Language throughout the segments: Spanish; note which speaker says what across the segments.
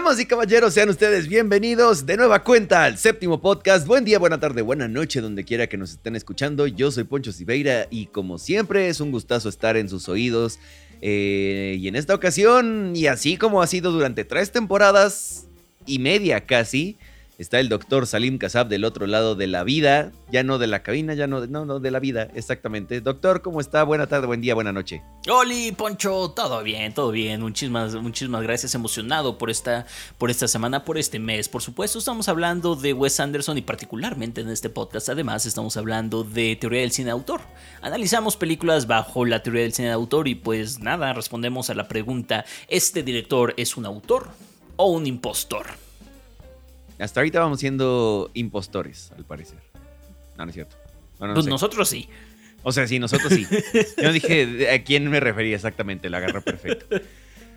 Speaker 1: Damas y caballeros, sean ustedes bienvenidos de nueva cuenta al séptimo podcast. Buen día, buena tarde, buena noche, donde quiera que nos estén escuchando. Yo soy Poncho Siveira y como siempre es un gustazo estar en sus oídos. Eh, y en esta ocasión, y así como ha sido durante tres temporadas y media casi, Está el doctor Salim Kasab del otro lado de la vida, ya no de la cabina, ya no, no, no, de la vida, exactamente. Doctor, ¿cómo está? Buena tarde, buen día, buena noche.
Speaker 2: Oli, Poncho, todo bien, todo bien. Muchísimas, muchísimas gracias, emocionado por esta, por esta semana, por este mes. Por supuesto, estamos hablando de Wes Anderson y particularmente en este podcast, además, estamos hablando de teoría del cine autor. Analizamos películas bajo la teoría del cine autor y pues nada, respondemos a la pregunta, ¿este director es un autor o un impostor?
Speaker 1: Hasta ahorita vamos siendo impostores, al parecer. No, no es cierto.
Speaker 2: pues nosotros sí.
Speaker 1: O sea, sí, nosotros sí. Yo dije a quién me refería exactamente, la agarró perfecto.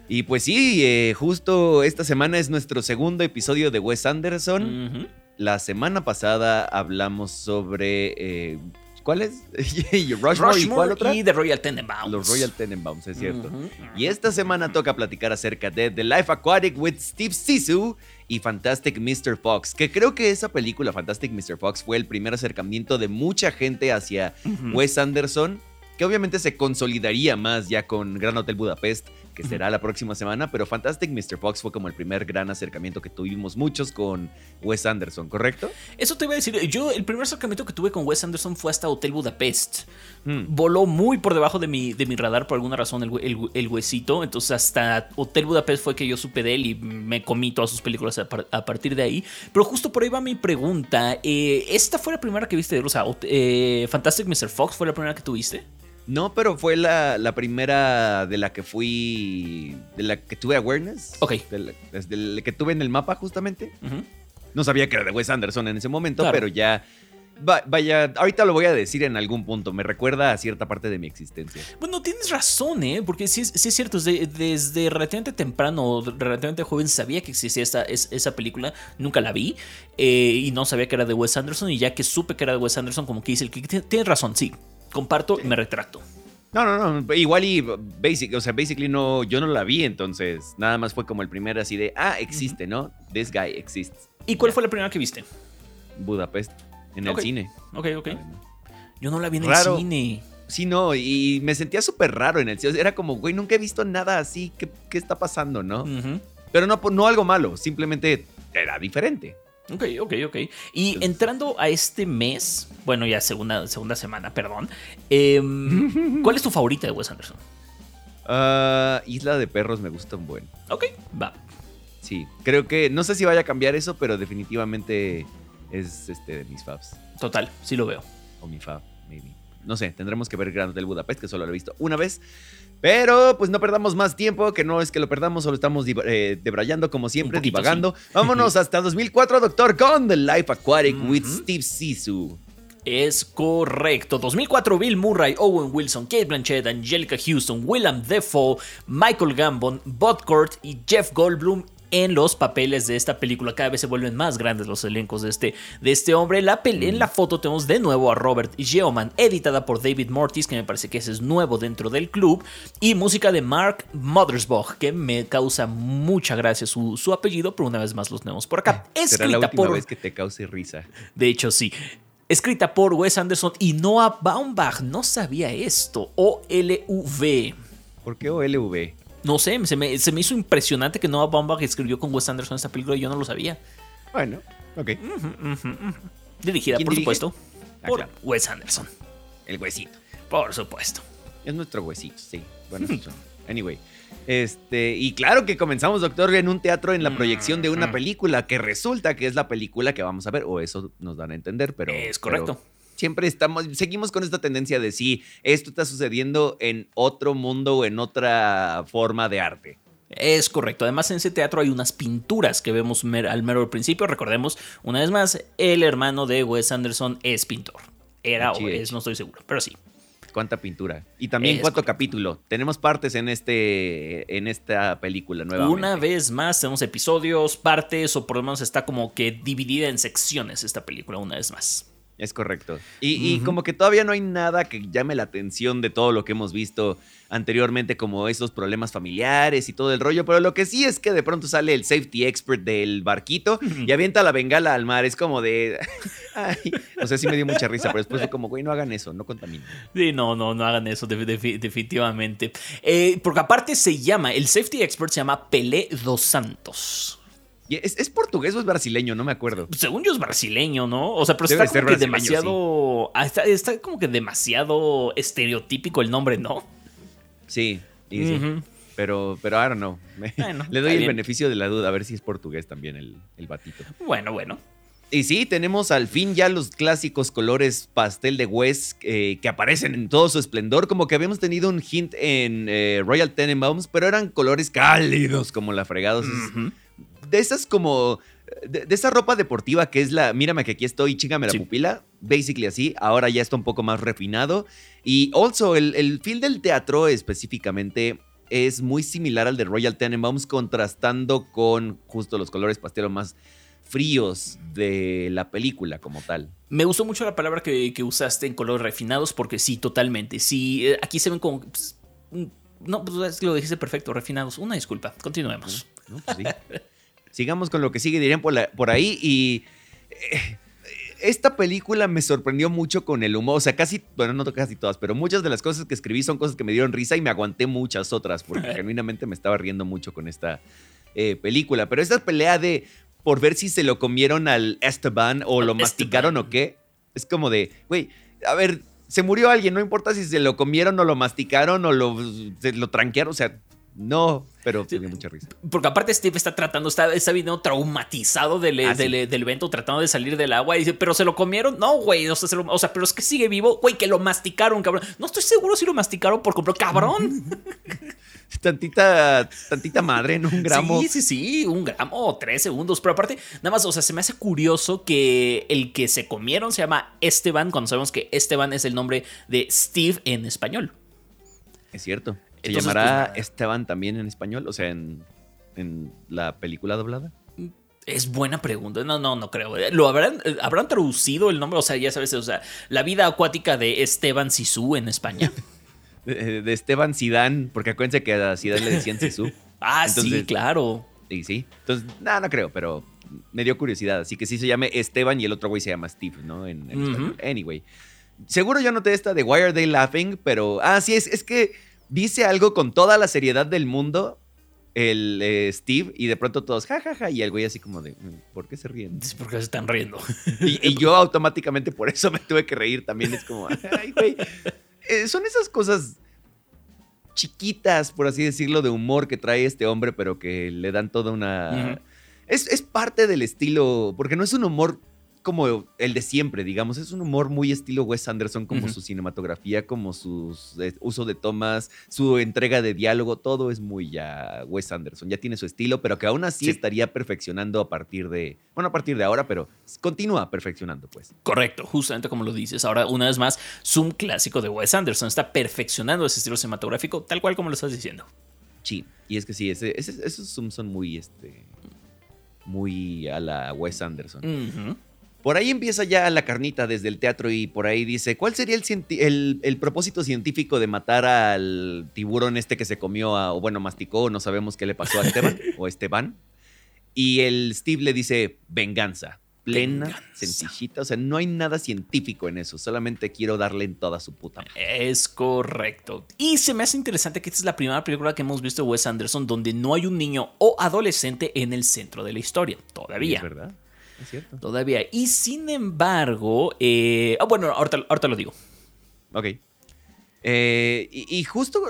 Speaker 1: Y pues sí, eh, justo esta semana es nuestro segundo episodio de Wes Anderson. La semana pasada hablamos sobre eh, ¿Cuál es?
Speaker 2: Rushmore, ¿y cuál otra? Y The Royal Tenenbaums.
Speaker 1: Los Royal Tenenbaums, es cierto. Y esta semana toca platicar acerca de The Life Aquatic with Steve Sisu y Fantastic Mr. Fox, que creo que esa película, Fantastic Mr. Fox, fue el primer acercamiento de mucha gente hacia Wes Anderson, que obviamente se consolidaría más ya con Gran Hotel Budapest que será la próxima semana, pero Fantastic Mr. Fox fue como el primer gran acercamiento que tuvimos muchos con Wes Anderson, ¿correcto?
Speaker 2: Eso te iba a decir, yo el primer acercamiento que tuve con Wes Anderson fue hasta Hotel Budapest. Hmm. Voló muy por debajo de mi, de mi radar por alguna razón el, huesito, entonces hasta Hotel Budapest fue que yo supe de él y me comí todas sus películas a, partir de ahí. Pero justo por ahí va mi pregunta, eh, ¿esta fue la primera que viste de Rosa? Eh, ¿Fantastic Mr. Fox fue la primera que tuviste?
Speaker 1: No, pero fue la, primera de la que fui. de la que tuve awareness.
Speaker 2: Ok.
Speaker 1: desde la que tuve en el mapa, justamente. No sabía que era de Wes Anderson en ese momento, pero ya. vaya, ahorita lo voy a decir en algún punto. Me recuerda a cierta parte de mi existencia.
Speaker 2: Bueno, tienes razón, ¿eh? Porque sí, sí es cierto. Desde, relativamente temprano, relativamente joven, sabía que existía esta, esa película. Nunca la vi. Eh, y no sabía que era de Wes Anderson. Y ya que supe que era de Wes Anderson, como que dice el que tienes razón, sí comparto y me retracto.
Speaker 1: No, no, no. Igual y basic, o sea, basically no, yo no la vi, entonces nada más fue como el primer así de, ah, existe, ¿no? This guy exists.
Speaker 2: ¿Y cuál fue la primera que viste?
Speaker 1: Budapest, en el cine.
Speaker 2: Ok, ok. Yo no la vi en el cine.
Speaker 1: Sí, no, y me sentía súper raro en el cine. Era como, güey, nunca he visto nada así. ¿Qué, qué está pasando, no? Pero no, no algo malo, simplemente era diferente.
Speaker 2: Ok, ok, ok. Y entrando a este mes, bueno, ya segunda, segunda semana, perdón. Em, ¿Cuál es tu favorita de Wes Anderson?
Speaker 1: Ah, Isla de Perros me gusta un buen.
Speaker 2: Ok, va.
Speaker 1: Sí, creo que, no sé si vaya a cambiar eso, pero definitivamente es este de mis faves.
Speaker 2: Total, sí lo veo.
Speaker 1: O mi fab, maybe. No sé, tendremos que ver Gran del Budapest, que solo lo he visto una vez. Pero pues no perdamos más tiempo, que no es que lo perdamos, solo estamos eh, debrayando como siempre, divagando. Vámonos hasta 2004, Doctor, con The Life Aquatic with Steve Sisu.
Speaker 2: Es correcto. 2004, Bill Murray, Owen Wilson, Kate Blanchett, Angelica Houston, Willem Defoe, Michael Gambon, Bob Kurt y Jeff Goldblum en los papeles de esta película. Cada vez se vuelven más grandes los elencos de este, de este hombre. La en la foto tenemos de nuevo a Robert Geoman, editada por David Mortis, que me parece que ese es nuevo dentro del club, y música de Mark Mothersbaugh, que me causa mucha gracia su, su apellido, pero una vez más los tenemos por acá.
Speaker 1: Escrita Será la última por... vez que te cause risa.
Speaker 2: De hecho, sí. Escrita por Wes Anderson y Noah Baumbach. No sabía esto. O-L-V.
Speaker 1: ¿Por qué O-L-V?
Speaker 2: No sé, se me, hizo impresionante que Noah Baumbach escribió con Wes Anderson esta película y yo no lo sabía.
Speaker 1: Bueno, ok.
Speaker 2: Dirigida, por supuesto, ah, por Wes Anderson.
Speaker 1: El huesito.
Speaker 2: Por supuesto.
Speaker 1: Es nuestro huesito, sí. Bueno, anyway. Este, y claro que comenzamos, doctor, en un teatro en la proyección de una película que resulta que es la película que vamos a ver, o eso nos dan a entender, pero.
Speaker 2: Es correcto
Speaker 1: siempre estamos, seguimos con esta tendencia de si esto está sucediendo en otro mundo o en otra forma de arte.
Speaker 2: Es correcto. Además, en ese teatro hay unas pinturas que vemos al mero principio. Recordemos, una vez más, el hermano de Wes Anderson es pintor. Era o es, no estoy seguro, pero sí.
Speaker 1: Cuánta pintura. Y también cuánto capítulo. Tenemos partes en este en esta película nueva.
Speaker 2: Una vez más tenemos episodios, partes o por lo menos está como que dividida en secciones esta película una vez más.
Speaker 1: Es correcto. Y, como que todavía no hay nada que llame la atención de todo lo que hemos visto anteriormente, como esos problemas familiares y todo el rollo. Pero lo que sí es que de pronto sale el safety expert del barquito y avienta la bengala al mar. Es como de. Ay, o sea, sí me dio mucha risa, pero después fue como, güey, no hagan eso, no contaminen.
Speaker 2: Sí, no, no, no hagan eso, definitivamente. Eh, porque aparte se llama, el safety expert se llama Pelé dos Santos.
Speaker 1: ¿Es, portugués o es brasileño? No me acuerdo.
Speaker 2: Según yo es brasileño, ¿no? O sea, pero está como que demasiado. Ah, está, como que demasiado estereotípico el nombre, ¿no?
Speaker 1: Sí, sí. Pero, pero I don't know. Le doy el beneficio de la duda, a ver si es portugués también el, el batito.
Speaker 2: Bueno, bueno.
Speaker 1: Y sí, tenemos al fin ya los clásicos colores pastel de West eh, que aparecen en todo su esplendor. Como que habíamos tenido un hint en eh, Royal Tenenbaums, pero eran colores cálidos como la fregados de esas como. De, esa ropa deportiva que es la. Mírame que aquí estoy, chingame la pupila. Basically así. Ahora ya está un poco más refinado. Y also, el, el feel del teatro específicamente es muy similar al de Royal Tenenbaums, contrastando con justo los colores pastel más fríos de la película como tal.
Speaker 2: Me gustó mucho la palabra que, usaste en colores refinados, porque sí, totalmente. Sí, eh, aquí se ven como. Pues, mm, no, pues lo dijiste perfecto, refinados. Una disculpa, continuemos. No, pues sí.
Speaker 1: sigamos con lo que sigue, dirían por, ahí. Y eh, esta película me sorprendió mucho con el humor. O sea, casi, bueno, no casi todas, pero muchas de las cosas que escribí son cosas que me dieron risa y me aguanté muchas otras, porque genuinamente me estaba riendo mucho con esta eh, película. Pero esta pelea de por ver si se lo comieron al Esteban o lo masticaron o qué, es como de, güey, a ver, se murió alguien, no importa si se lo comieron o lo masticaron o lo, se lo tranquearon, o sea, no, pero tiene mucha risa.
Speaker 2: Porque aparte Steve está tratando, está, está viniendo traumatizado del, ah, del, evento, tratando de salir del agua. Y dice, pero se lo comieron. No, güey. O sea, pero es que sigue vivo. Güey, que lo masticaron, cabrón. No estoy seguro si lo masticaron por completo. Cabrón.
Speaker 1: tantita, tantita madre, ¿no? Un gramo.
Speaker 2: Sí, sí, sí, un gramo o tres segundos. Pero aparte, nada más, o sea, se me hace curioso que el que se comieron se llama Esteban, cuando sabemos que Esteban es el nombre de Steve en español.
Speaker 1: Es cierto. ¿Se llamará pues, Esteban también en español? O sea, en, la película doblada.
Speaker 2: Es buena pregunta. No, no, no creo. ¿Lo habrán, habrán traducido el nombre? O sea, ya sabes, o sea, la vida acuática de Esteban Sisu en España.
Speaker 1: de, Esteban Sidán, porque acuérdense que a Sidán le decían Sisu.
Speaker 2: ah, sí, claro.
Speaker 1: Sí, sí. Entonces, nada, no creo, pero me dio curiosidad. Así que sí se llame Esteban y el otro güey se llama Steve, ¿no? En, Anyway. Seguro yo noté esta de Why Are They Laughing, pero. Ah, sí, es, es que dice algo con toda la seriedad del mundo el eh, Steve y de pronto todos jajaja ja, ja, y el güey así como de mm, ¿por qué se ríen?
Speaker 2: ¿Por qué se están riendo?
Speaker 1: Y, yo automáticamente por eso me tuve que reír también es como ay güey eh, son esas cosas chiquitas por así decirlo de humor que trae este hombre pero que le dan toda una es, es parte del estilo porque no es un humor como el de siempre, digamos. Es un humor muy estilo Wes Anderson, como su cinematografía, como su eh, uso de tomas, su entrega de diálogo, todo es muy ya Wes Anderson. Ya tiene su estilo, pero que aún así estaría perfeccionando a partir de, bueno, a partir de ahora, pero continúa perfeccionando, pues.
Speaker 2: Correcto, justamente como lo dices. Ahora, una vez más, Zoom clásico de Wes Anderson está perfeccionando ese estilo cinematográfico, tal cual como lo estás diciendo.
Speaker 1: Sí, y es que sí, esos Zooms son muy, este, muy a la Wes Anderson. Por ahí empieza ya la carnita desde el teatro y por ahí dice, ¿cuál sería el, el, propósito científico de matar al tiburón este que se comió, o bueno, masticó, no sabemos qué le pasó a Esteban o Esteban? Y el Steve le dice, venganza, plena, sencillita, o sea, no hay nada científico en eso, solamente quiero darle en toda su puta
Speaker 2: madre. Es correcto. Y se me hace interesante que esta es la primera película que hemos visto de Wes Anderson donde no hay un niño o adolescente en el centro de la historia, todavía.
Speaker 1: Es verdad.
Speaker 2: Todavía. Y sin embargo, eh, ah, bueno, ahorita, lo digo.
Speaker 1: Ok. Eh, y, justo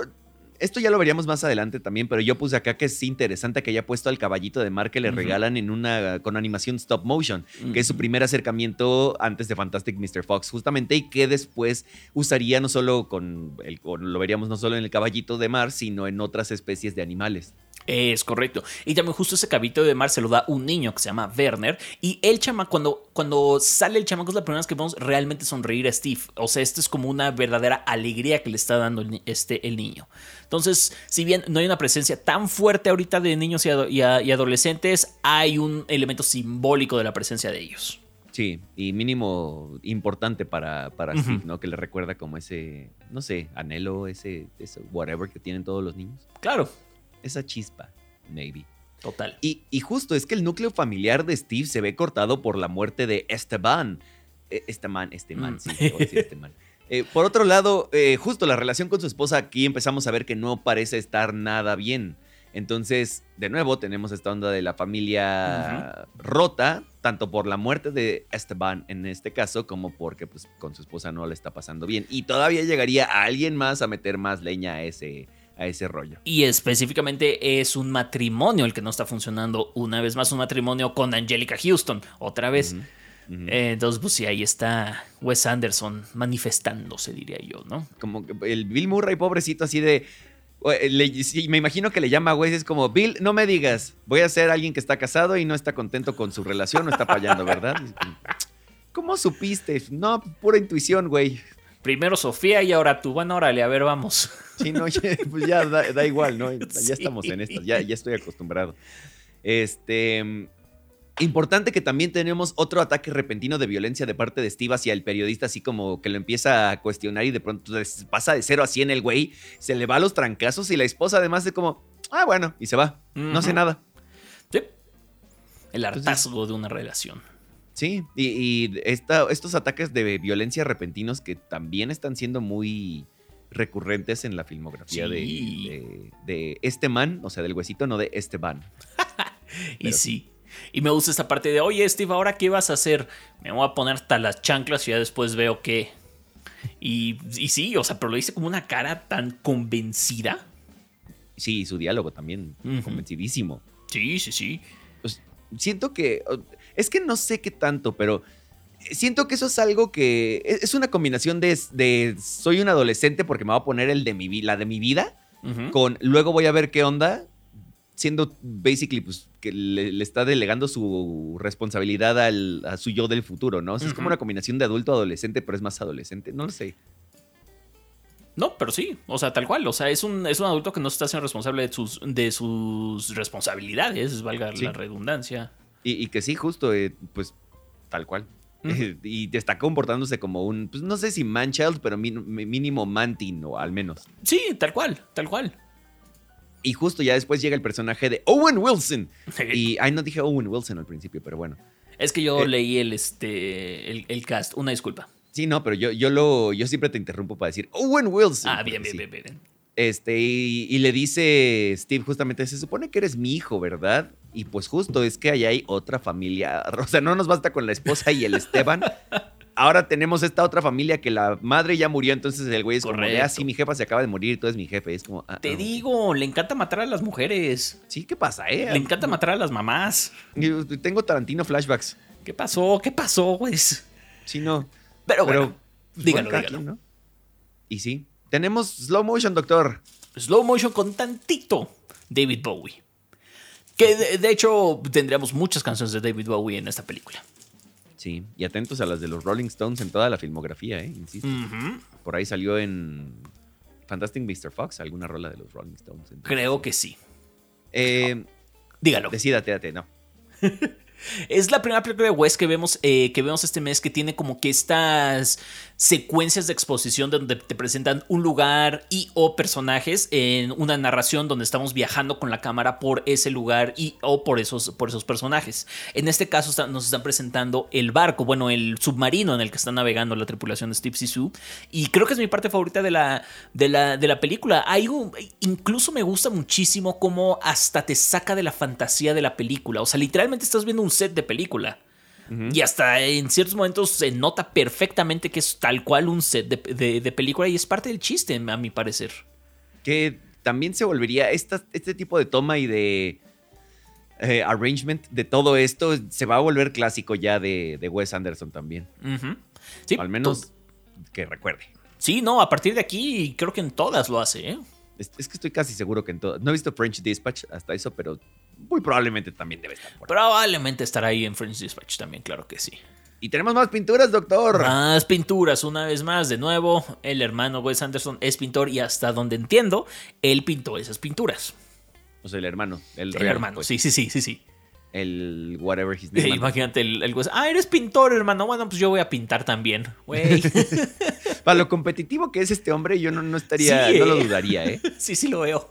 Speaker 1: esto ya lo veríamos más adelante también, pero yo puse acá que es interesante que haya puesto al caballito de mar que le regalan en una con animación stop motion, que es su primer acercamiento antes de Fantastic Mr. Fox, justamente, y que después usaría no solo con el, lo veríamos no solo en el caballito de mar, sino en otras especies de animales.
Speaker 2: Es correcto. Y también justo ese cabito de mar se lo da un niño que se llama Werner. Y el chama, cuando, cuando sale el chamaco es la primera vez que vemos realmente sonreír a Steve. O sea, esto es como una verdadera alegría que le está dando el, este, el niño. Entonces, si bien no hay una presencia tan fuerte ahorita de niños y, adolescentes, hay un elemento simbólico de la presencia de ellos.
Speaker 1: Sí, y mínimo importante para, para Steve, ¿no? Que le recuerda como ese, no sé, anhelo, ese, ese whatever que tienen todos los niños.
Speaker 2: Claro.
Speaker 1: Esa chispa, maybe.
Speaker 2: Total.
Speaker 1: Y, y, justo es que el núcleo familiar de Steve se ve cortado por la muerte de Esteban. Eh, Esteban, Esteban, mm. sí, decir Esteban. Eh, por otro lado, eh, justo la relación con su esposa aquí empezamos a ver que no parece estar nada bien. Entonces, de nuevo, tenemos esta onda de la familia rota, tanto por la muerte de Esteban en este caso, como porque pues, con su esposa no le está pasando bien. Y todavía llegaría alguien más a meter más leña a ese, a ese rollo.
Speaker 2: Y específicamente es un matrimonio el que no está funcionando. Una vez más, un matrimonio con Angelica Houston. Otra vez. Eh, entonces, pues sí, ahí está Wes Anderson manifestándose, diría yo, ¿no?
Speaker 1: Como el Bill Murray, pobrecito, así de me imagino que le llama a Wes, es como, Bill, no me digas, voy a ser alguien que está casado y no está contento con su relación, no está fallando, ¿verdad? ¿Cómo supiste? No, pura intuición, güey.
Speaker 2: Primero Sofía y ahora tú. Bueno, órale, a ver, vamos.
Speaker 1: Sí, no, pues ya da, igual, ¿no? Ya estamos en esto, ya, ya estoy acostumbrado. Este, Importante que también tenemos otro ataque repentino de violencia de parte de Steve hacia el periodista, así como que lo empieza a cuestionar y de pronto pasa de 0 a 100 el güey, se le va a los trancazos y la esposa además de como, ah, bueno, y se va, no hace nada.
Speaker 2: Sí. El hartazgo de una relación.
Speaker 1: Sí, y, estos ataques de violencia repentinos que también están siendo muy recurrentes en la filmografía de, de, este man, o sea, del huesito, no de Esteban.
Speaker 2: y sí. Y me gusta esta parte de, oye Steve, ¿ahora qué vas a hacer? Me voy a poner hasta las chanclas y ya después veo qué. Y, y sí, o sea, pero lo dice como una cara tan convencida.
Speaker 1: Sí, su diálogo también, convencidísimo.
Speaker 2: Sí, sí, sí.
Speaker 1: Pues, siento que, es que no sé qué tanto, pero siento que eso es algo que e, es una combinación de, de soy un adolescente porque me va a poner el de mi, la de mi vida, con luego voy a ver qué onda siendo basically pues que le, está delegando su responsabilidad a su yo del futuro, ¿no? Es como una combinación de adulto adolescente, pero es más adolescente, no lo sé.
Speaker 2: No, pero sí, o sea, tal cual, o sea, es un, es un adulto que no se está haciendo responsable de sus, de sus responsabilidades, valga la redundancia.
Speaker 1: Y, que sí, justo, eh, pues tal cual. y está comportándose como un, pues no sé si man child, pero mínimo mantin, o al menos.
Speaker 2: Sí, tal cual, tal cual.
Speaker 1: Y justo ya después llega el personaje de Owen Wilson. Y ay, no dije Owen Wilson al principio, pero bueno.
Speaker 2: Es que yo eh, leí el, este, el, cast. Una disculpa.
Speaker 1: Sí, no, pero yo, yo, lo, yo siempre te interrumpo para decir Owen Wilson.
Speaker 2: Ah, bien, bien, bien, bien.
Speaker 1: Este, y, le dice Steve justamente, se supone que eres mi hijo, ¿verdad? Y pues justo es que allá hay otra familia. O sea, no nos basta con la esposa y el Esteban. ahora tenemos esta otra familia que la madre ya murió, entonces el güey es como, ah, sí, mi jefa se acaba de morir, tú eres mi jefe. Es como, ah,
Speaker 2: Te
Speaker 1: ah,
Speaker 2: digo, le encanta matar a las mujeres.
Speaker 1: Sí, ¿qué pasa, eh?
Speaker 2: Le encanta matar a las mamás.
Speaker 1: Tengo Tarantino flashbacks.
Speaker 2: ¿Qué pasó? ¿Qué pasó, güey?
Speaker 1: Sí, no.
Speaker 2: Pero, bueno, pues, dígalo, dígalo.
Speaker 1: Y sí. Tenemos slow motion, doctor.
Speaker 2: Slow motion con tantito David Bowie. Que de hecho tendríamos muchas canciones de David Bowie en esta película.
Speaker 1: Sí, y atentos a las de los Rolling Stones en toda la filmografía, ¿eh? Insisto. Por ahí salió en Fantastic Mr. Fox alguna rola de los Rolling Stones.
Speaker 2: Creo que sí.
Speaker 1: Eh,
Speaker 2: Dígalo.
Speaker 1: Decídate, no.
Speaker 2: Es la primera película de Wes que vemos, eh, que vemos este mes que tiene como que estas secuencias de exposición donde te presentan un lugar y o personajes en una narración donde estamos viajando con la cámara por ese lugar y o por esos, por esos personajes. En este caso nos están presentando el barco, bueno, el submarino en el que está navegando la tripulación de Steve Sisu y creo que es mi parte favorita de la, de la, de la película. Hay incluso me gusta muchísimo cómo hasta te saca de la fantasía de la película, o sea, literalmente estás viendo un set de película. Y hasta en ciertos momentos se nota perfectamente que es tal cual un set de, película y es parte del chiste, a mi parecer.
Speaker 1: Que también se volvería este tipo de toma y de eh, arrangement de todo esto se va a volver clásico ya de, Wes Anderson también. al menos que recuerde.
Speaker 2: Sí, no, a partir de aquí creo que en todas lo hace, ¿eh?
Speaker 1: Es, que estoy casi seguro que en todas. No he visto French Dispatch hasta eso, pero muy probablemente también debe estar
Speaker 2: por ahí. Probablemente estará ahí en French Dispatch también, claro que sí.
Speaker 1: Y tenemos más pinturas, doctor.
Speaker 2: Más pinturas, una vez más, de nuevo. El hermano Wes Anderson es pintor y hasta donde entiendo, él pintó esas pinturas.
Speaker 1: O sea, el hermano. El,
Speaker 2: hermano, pues. sí, sí, sí, sí, sí.
Speaker 1: El whatever his name.
Speaker 2: Imagínate el, el güey, Ah, eres pintor, hermano. Bueno, pues yo voy a pintar también. Güey.
Speaker 1: Para lo competitivo que es este hombre, yo no, no estaría,
Speaker 2: Sí,
Speaker 1: no lo
Speaker 2: eh.
Speaker 1: dudaría, ¿eh?
Speaker 2: sí, sí lo veo.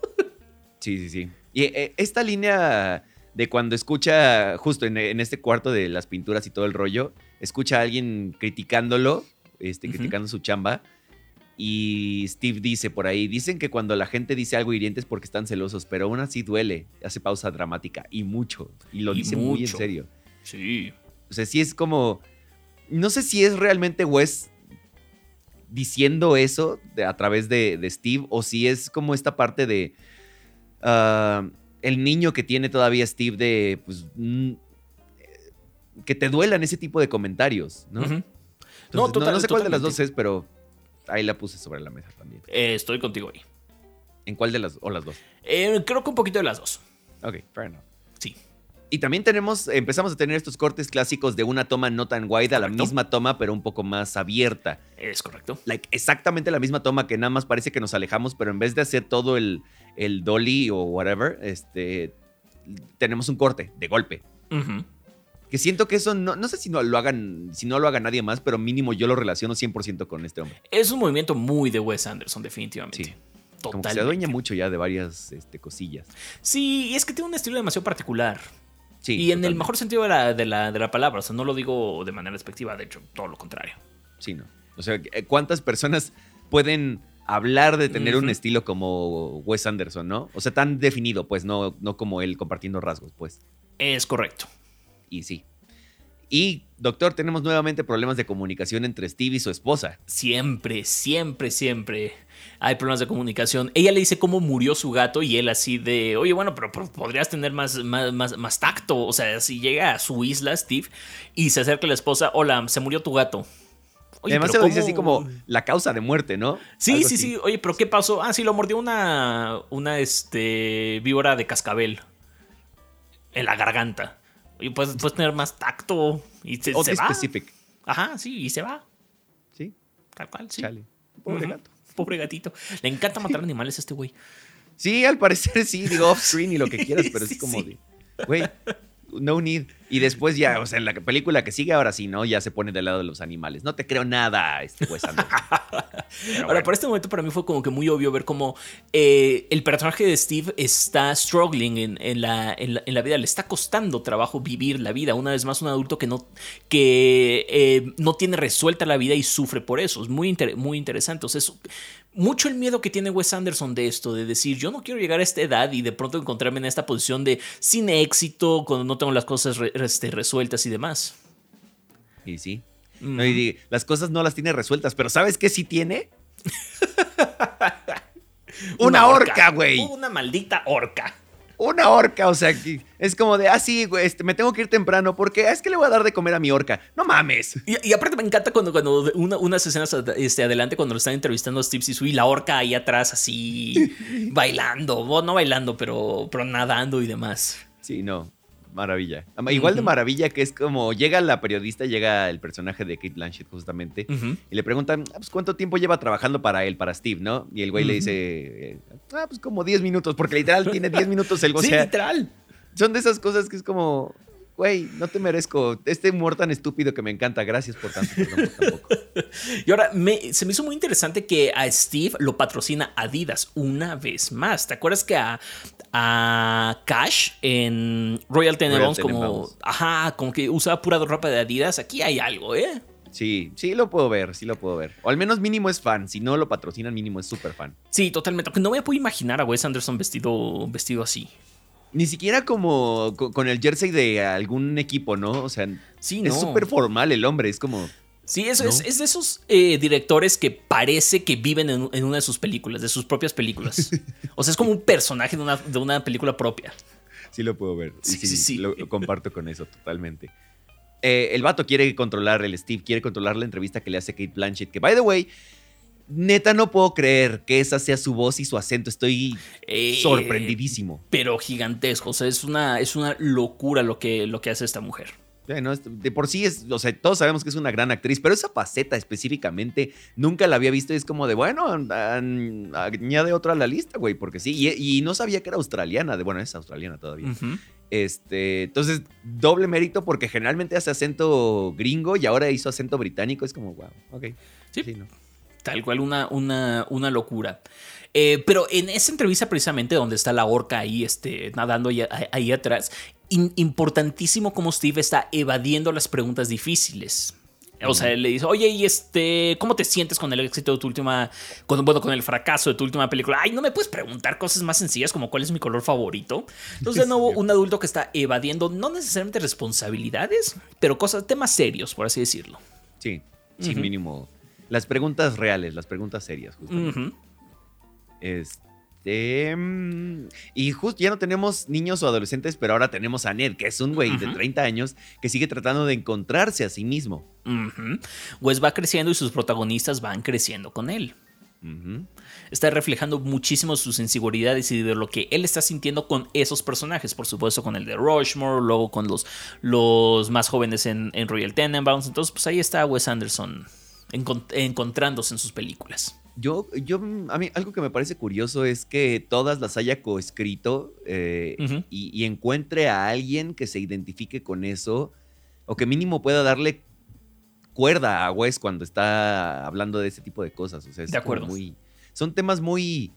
Speaker 1: Sí, sí, sí. Y eh, esta línea de cuando escucha, justo en, en este cuarto de las pinturas y todo el rollo, escucha a alguien criticándolo, este, criticando su chamba. Y Steve dice por ahí, dicen que cuando la gente dice algo hiriente es porque están celosos, pero aún así duele. Hace pausa dramática y mucho. Y lo
Speaker 2: Y
Speaker 1: dice muy en serio.
Speaker 2: Sí.
Speaker 1: O sea, sí es como. No sé si es realmente Wes diciendo eso de- a través de, de Steve o si es como esta parte de. Ah, el niño que tiene todavía Steve de. Pues. mm, eh, que te duelan ese tipo de comentarios, ¿no? Entonces,
Speaker 2: No, total-
Speaker 1: no sé cuál de las dos
Speaker 2: totalmente.
Speaker 1: es, pero ahí la puse sobre la mesa también.
Speaker 2: Eh, estoy contigo ahí.
Speaker 1: ¿En cuál de las o las dos?
Speaker 2: Eh, creo que un poquito de las dos.
Speaker 1: Ok, fair enough.
Speaker 2: Sí.
Speaker 1: Y también tenemos, empezamos a tener estos cortes clásicos de una toma no tan wide a la misma toma, pero un poco más abierta.
Speaker 2: Es correcto.
Speaker 1: like, exactamente la misma toma que nada más parece que nos alejamos, pero en vez de hacer todo el, el dolly o whatever, este, tenemos un corte de golpe. Que siento que eso, no, no sé si no lo hagan, si no lo haga nadie más, pero mínimo yo lo relaciono 100% con este hombre.
Speaker 2: Es un movimiento muy de Wes Anderson, definitivamente.
Speaker 1: Sí.
Speaker 2: Totalmente.
Speaker 1: Como que se adueña mucho ya de varias este, cosillas.
Speaker 2: Sí, y es que tiene un estilo demasiado particular.
Speaker 1: Sí,
Speaker 2: y en el mejor sentido de la, de, la, de la palabra. O sea, no lo digo de manera despectiva, de hecho, todo lo contrario.
Speaker 1: Sí, no. O sea, eh, ¿cuántas personas pueden hablar de tener un estilo como Wes Anderson, no? O sea, tan definido, pues, no, no como él compartiendo rasgos, pues.
Speaker 2: Es correcto.
Speaker 1: Y sí. Y, doctor, tenemos nuevamente problemas de comunicación entre Steve y su esposa.
Speaker 2: Siempre, siempre, siempre hay problemas de comunicación. Ella le dice cómo murió su gato y él así de, oye, bueno, pero, pero podrías tener más, más, más, más tacto. O sea, si llega a su isla, Steve, y se acerca a la esposa, hola, se murió tu gato. Oye,
Speaker 1: Además se lo dice así como la causa de muerte, ¿no?
Speaker 2: Sí,
Speaker 1: Algo
Speaker 2: sí,
Speaker 1: así.
Speaker 2: sí. Oye, pero ¿qué pasó? Ah, sí, lo mordió una, una este, víbora de cascabel en la garganta. Oye, puedes, puedes tener más tacto y se,
Speaker 1: Oddly
Speaker 2: se va.
Speaker 1: specific.
Speaker 2: Ajá, sí, y se va.
Speaker 1: Sí,
Speaker 2: Tal cual, sí.
Speaker 1: chale. Pobre gato.
Speaker 2: Pobre gatito. Le encanta matar animales a este güey.
Speaker 1: Sí, al parecer sí, digo off-screen y lo que quieras, pero
Speaker 2: Sí,
Speaker 1: es como
Speaker 2: sí.
Speaker 1: de, güey, no need. Y después ya, o sea, en la película que sigue ahora sí, ¿no? Ya se pone del lado de los animales. No te creo nada, este Wes Anderson.
Speaker 2: Ahora,
Speaker 1: bueno.
Speaker 2: por este momento para mí fue como que muy obvio ver cómo eh, el personaje de Steve está struggling en, en la, en, la, en la vida. Le está costando trabajo vivir la vida. Una vez más, un adulto que no, que, eh, no tiene resuelta la vida y sufre por eso. Es muy, inter- muy interesante. O sea, es mucho el miedo que tiene Wes Anderson de esto, de decir, yo no quiero llegar a esta edad y de pronto encontrarme en esta posición de sin éxito, cuando no tengo las cosas re- este, resueltas y demás.
Speaker 1: Y sí.
Speaker 2: Mm.
Speaker 1: No, y di- las cosas no las tiene resueltas, pero ¿sabes qué sí tiene? Una, orca, güey.
Speaker 2: Una maldita orca.
Speaker 1: Una orca, o sea, es como de, ah, sí, güey, este, me tengo que ir temprano porque es que le voy a dar de comer a mi orca. No mames.
Speaker 2: Y, y aparte me encanta cuando, cuando una- unas escenas este, adelante cuando lo están entrevistando a Steve y la orca ahí atrás así bailando, bueno, no bailando, pero, pero nadando y demás.
Speaker 1: Sí, no. Maravilla. Igual de maravilla que es como llega la periodista, llega el personaje de Kate Blanchett justamente y le preguntan, ah, pues cuánto tiempo lleva trabajando para él, para Steve, ¿no? Y el güey le dice, ah, pues como 10 minutos, porque literal tiene 10 minutos el, o
Speaker 2: sí,
Speaker 1: sea,
Speaker 2: literal.
Speaker 1: son de esas cosas que es como, güey, no te merezco este humor tan estúpido que me encanta, gracias por tanto, perdón por.
Speaker 2: Y ahora me- se me hizo muy interesante que a Steve lo patrocina Adidas una vez más. ¿Te acuerdas que a, a Cash en Royal Tenenbaums como, ajá, como que usaba pura ropa de Adidas? Aquí hay algo, ¿eh?
Speaker 1: Sí, sí lo puedo ver, sí lo puedo ver. O al menos mínimo es fan, si no lo patrocinan mínimo es súper fan.
Speaker 2: Sí, totalmente. Aunque no me puedo imaginar a Wes Anderson vestido, vestido así.
Speaker 1: Ni siquiera como co- con el jersey de algún equipo, ¿no? O sea,
Speaker 2: Sí,
Speaker 1: es súper formal el hombre, es como...
Speaker 2: Sí, eso
Speaker 1: ¿No?
Speaker 2: es, es de esos eh, directores que parece que viven en, en una de sus películas, de sus propias películas. O sea, es como un personaje de una, de una película propia.
Speaker 1: Sí lo puedo ver.
Speaker 2: Sí,
Speaker 1: Sí,
Speaker 2: sí, sí.
Speaker 1: Lo, lo comparto con eso totalmente. Eh, el vato quiere controlar, el Steve quiere controlar la entrevista que le hace Kate Blanchett, que by the way, neta no puedo creer que esa sea su voz y su acento. Estoy
Speaker 2: Eh,
Speaker 1: sorprendidísimo.
Speaker 2: Pero gigantesco. O sea, es una, es una locura lo que, lo que hace esta mujer.
Speaker 1: ¿no? De por sí es, o sea, todos sabemos que es una gran actriz, pero esa faceta específicamente nunca la había visto y es como de, bueno, añade otra a la lista, güey, porque sí, y, y no sabía que era australiana, de, bueno, es australiana todavía. Este, entonces, doble mérito porque generalmente hace acento gringo y ahora hizo acento británico. Es como, wow, ok.
Speaker 2: Sí, tal cual una, una, una locura. Eh, pero en esa entrevista precisamente donde está la orca ahí este, nadando ahí, atrás, importantísimo como Steve está evadiendo las preguntas difíciles. O sea, él le dice, oye, ¿y este, cómo te sientes con el éxito de tu última, con, bueno, con el fracaso de tu última película? Ay, no me puedes preguntar cosas más sencillas como cuál es mi color favorito. Entonces, de nuevo, un adulto que está evadiendo no necesariamente responsabilidades, pero cosas, temas serios, por así decirlo.
Speaker 1: Sí, sí, mínimo. Las preguntas reales, las preguntas serias, justamente. Este. Mm, y justo ya no tenemos niños o adolescentes, pero ahora tenemos a Ned, que es un güey de 30 años que sigue tratando de encontrarse a sí mismo.
Speaker 2: Wes va creciendo y sus protagonistas van creciendo con él. Está reflejando muchísimo sus inseguridades y de lo que él está sintiendo con esos personajes. Por supuesto, con el de Rushmore, luego con los, los más jóvenes en, Royal Tenenbaums. Entonces, pues ahí está Wes Anderson encontrándose en sus películas.
Speaker 1: Yo, yo, a mí algo que me parece curioso es que todas las haya coescrito eh, y, encuentre a alguien que se identifique con eso o que mínimo pueda darle cuerda a Wes cuando está hablando de ese tipo de cosas. O sea, de acuerdo. Muy, son temas muy,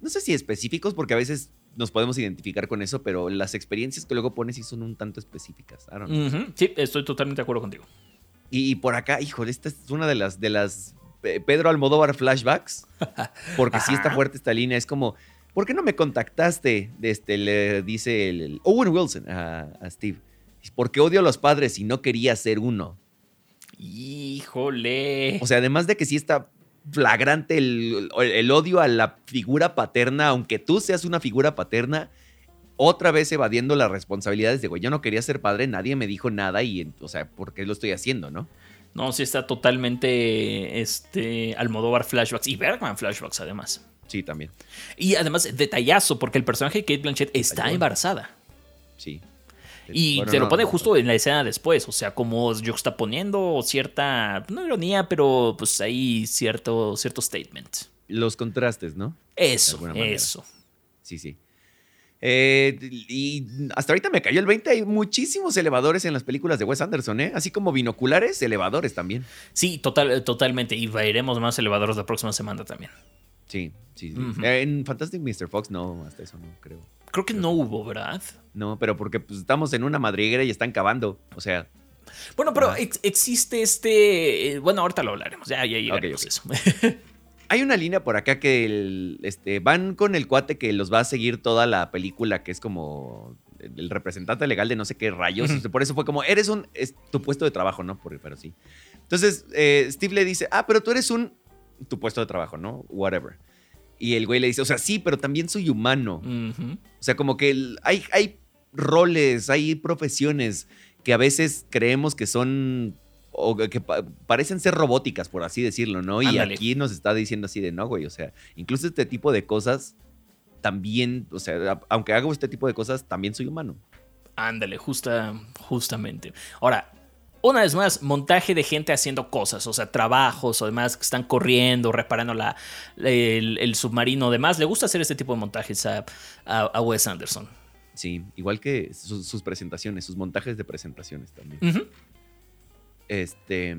Speaker 1: no sé si específicos, porque a veces nos podemos identificar con eso, pero las experiencias que luego pones sí son un tanto específicas.
Speaker 2: Sí, estoy totalmente de acuerdo contigo.
Speaker 1: Y, por acá, híjole, esta es una de las, de las Pedro Almodóvar flashbacks, porque sí está fuerte esta línea. Es como, ¿por qué no me contactaste? Este, le dice el, Owen Wilson a, Steve. Porque odio a los padres y no quería ser uno.
Speaker 2: Híjole.
Speaker 1: O sea, además de que sí está flagrante el, el, odio a la figura paterna, aunque tú seas una figura paterna, otra vez evadiendo las responsabilidades de, güey, yo no quería ser padre, nadie me dijo nada y, o sea, ¿por qué lo estoy haciendo, no?
Speaker 2: No, sí está totalmente este, Almodóvar flashbacks y Bergman flashbacks además.
Speaker 1: Sí, también.
Speaker 2: Y además, detallazo, porque el personaje de Kate Blanchett está embarazada.
Speaker 1: Sí.
Speaker 2: Y te lo pone justo en la escena después, o sea, como yo está poniendo cierta, no ironía, pero pues ahí cierto, cierto statement.
Speaker 1: Los contrastes, ¿no?
Speaker 2: Eso, eso.
Speaker 1: Sí, sí. Eh, y hasta ahorita me cayó el 20. Hay muchísimos elevadores en las películas de Wes Anderson, ¿eh? Así como binoculares, elevadores también.
Speaker 2: Sí, total, totalmente. Y veremos más elevadores la próxima semana también.
Speaker 1: Sí, sí. En Fantastic Mr. Fox no, hasta eso no creo.
Speaker 2: Creo que no hubo, ¿verdad?
Speaker 1: No, pero porque pues, estamos en una madriguera y están cavando. O sea.
Speaker 2: Bueno, pero existe este. Eh, bueno, ahorita lo hablaremos. Ya, ya llegaremos eso.
Speaker 1: Hay una línea por acá que este, van con el cuate que los va a seguir toda la película, que es como el representante legal de no sé qué rayos. Por eso fue como, eres un, es tu puesto de trabajo, ¿no? pero sí. Entonces, eh, Steve le dice, ah, pero tú eres un, tu puesto de trabajo, ¿no? Whatever. Y el güey le dice, o sea, sí, pero también soy humano. O sea, como que hay, hay roles, hay profesiones que a veces creemos que son o que parecen ser robóticas, por así decirlo, ¿no? Y aquí nos está diciendo así de no, güey, o sea, incluso este tipo de cosas también, o sea, aunque hago este tipo de cosas, también soy humano.
Speaker 2: Ándale, justa, justamente. Ahora, una vez más, montaje de gente haciendo cosas, o sea, trabajos o demás que están corriendo, reparando la, el, submarino, demás. Le gusta hacer este tipo de montajes a, a, Wes Anderson.
Speaker 1: Sí, igual que sus, presentaciones, sus montajes de presentaciones también. Este.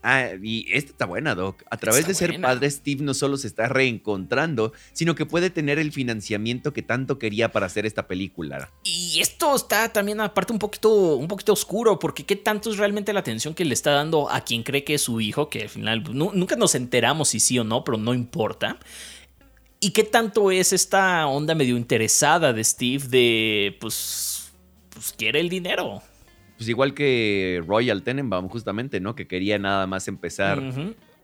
Speaker 1: Ah, y esta está buena, Doc. A través de ser padre, Steve no solo se está reencontrando, sino que puede tener el financiamiento que tanto quería para hacer esta película.
Speaker 2: Y esto está también, aparte, un poquito, un poquito oscuro, porque qué tanto es realmente la atención que le está dando a quien cree que es su hijo, que al final nunca nos enteramos si sí o no, pero no importa. ¿Y qué tanto es esta onda medio interesada de Steve de, pues, pues quiere el dinero?
Speaker 1: Pues igual que Royal Tenenbaum, justamente, ¿no? Que quería nada más empezar.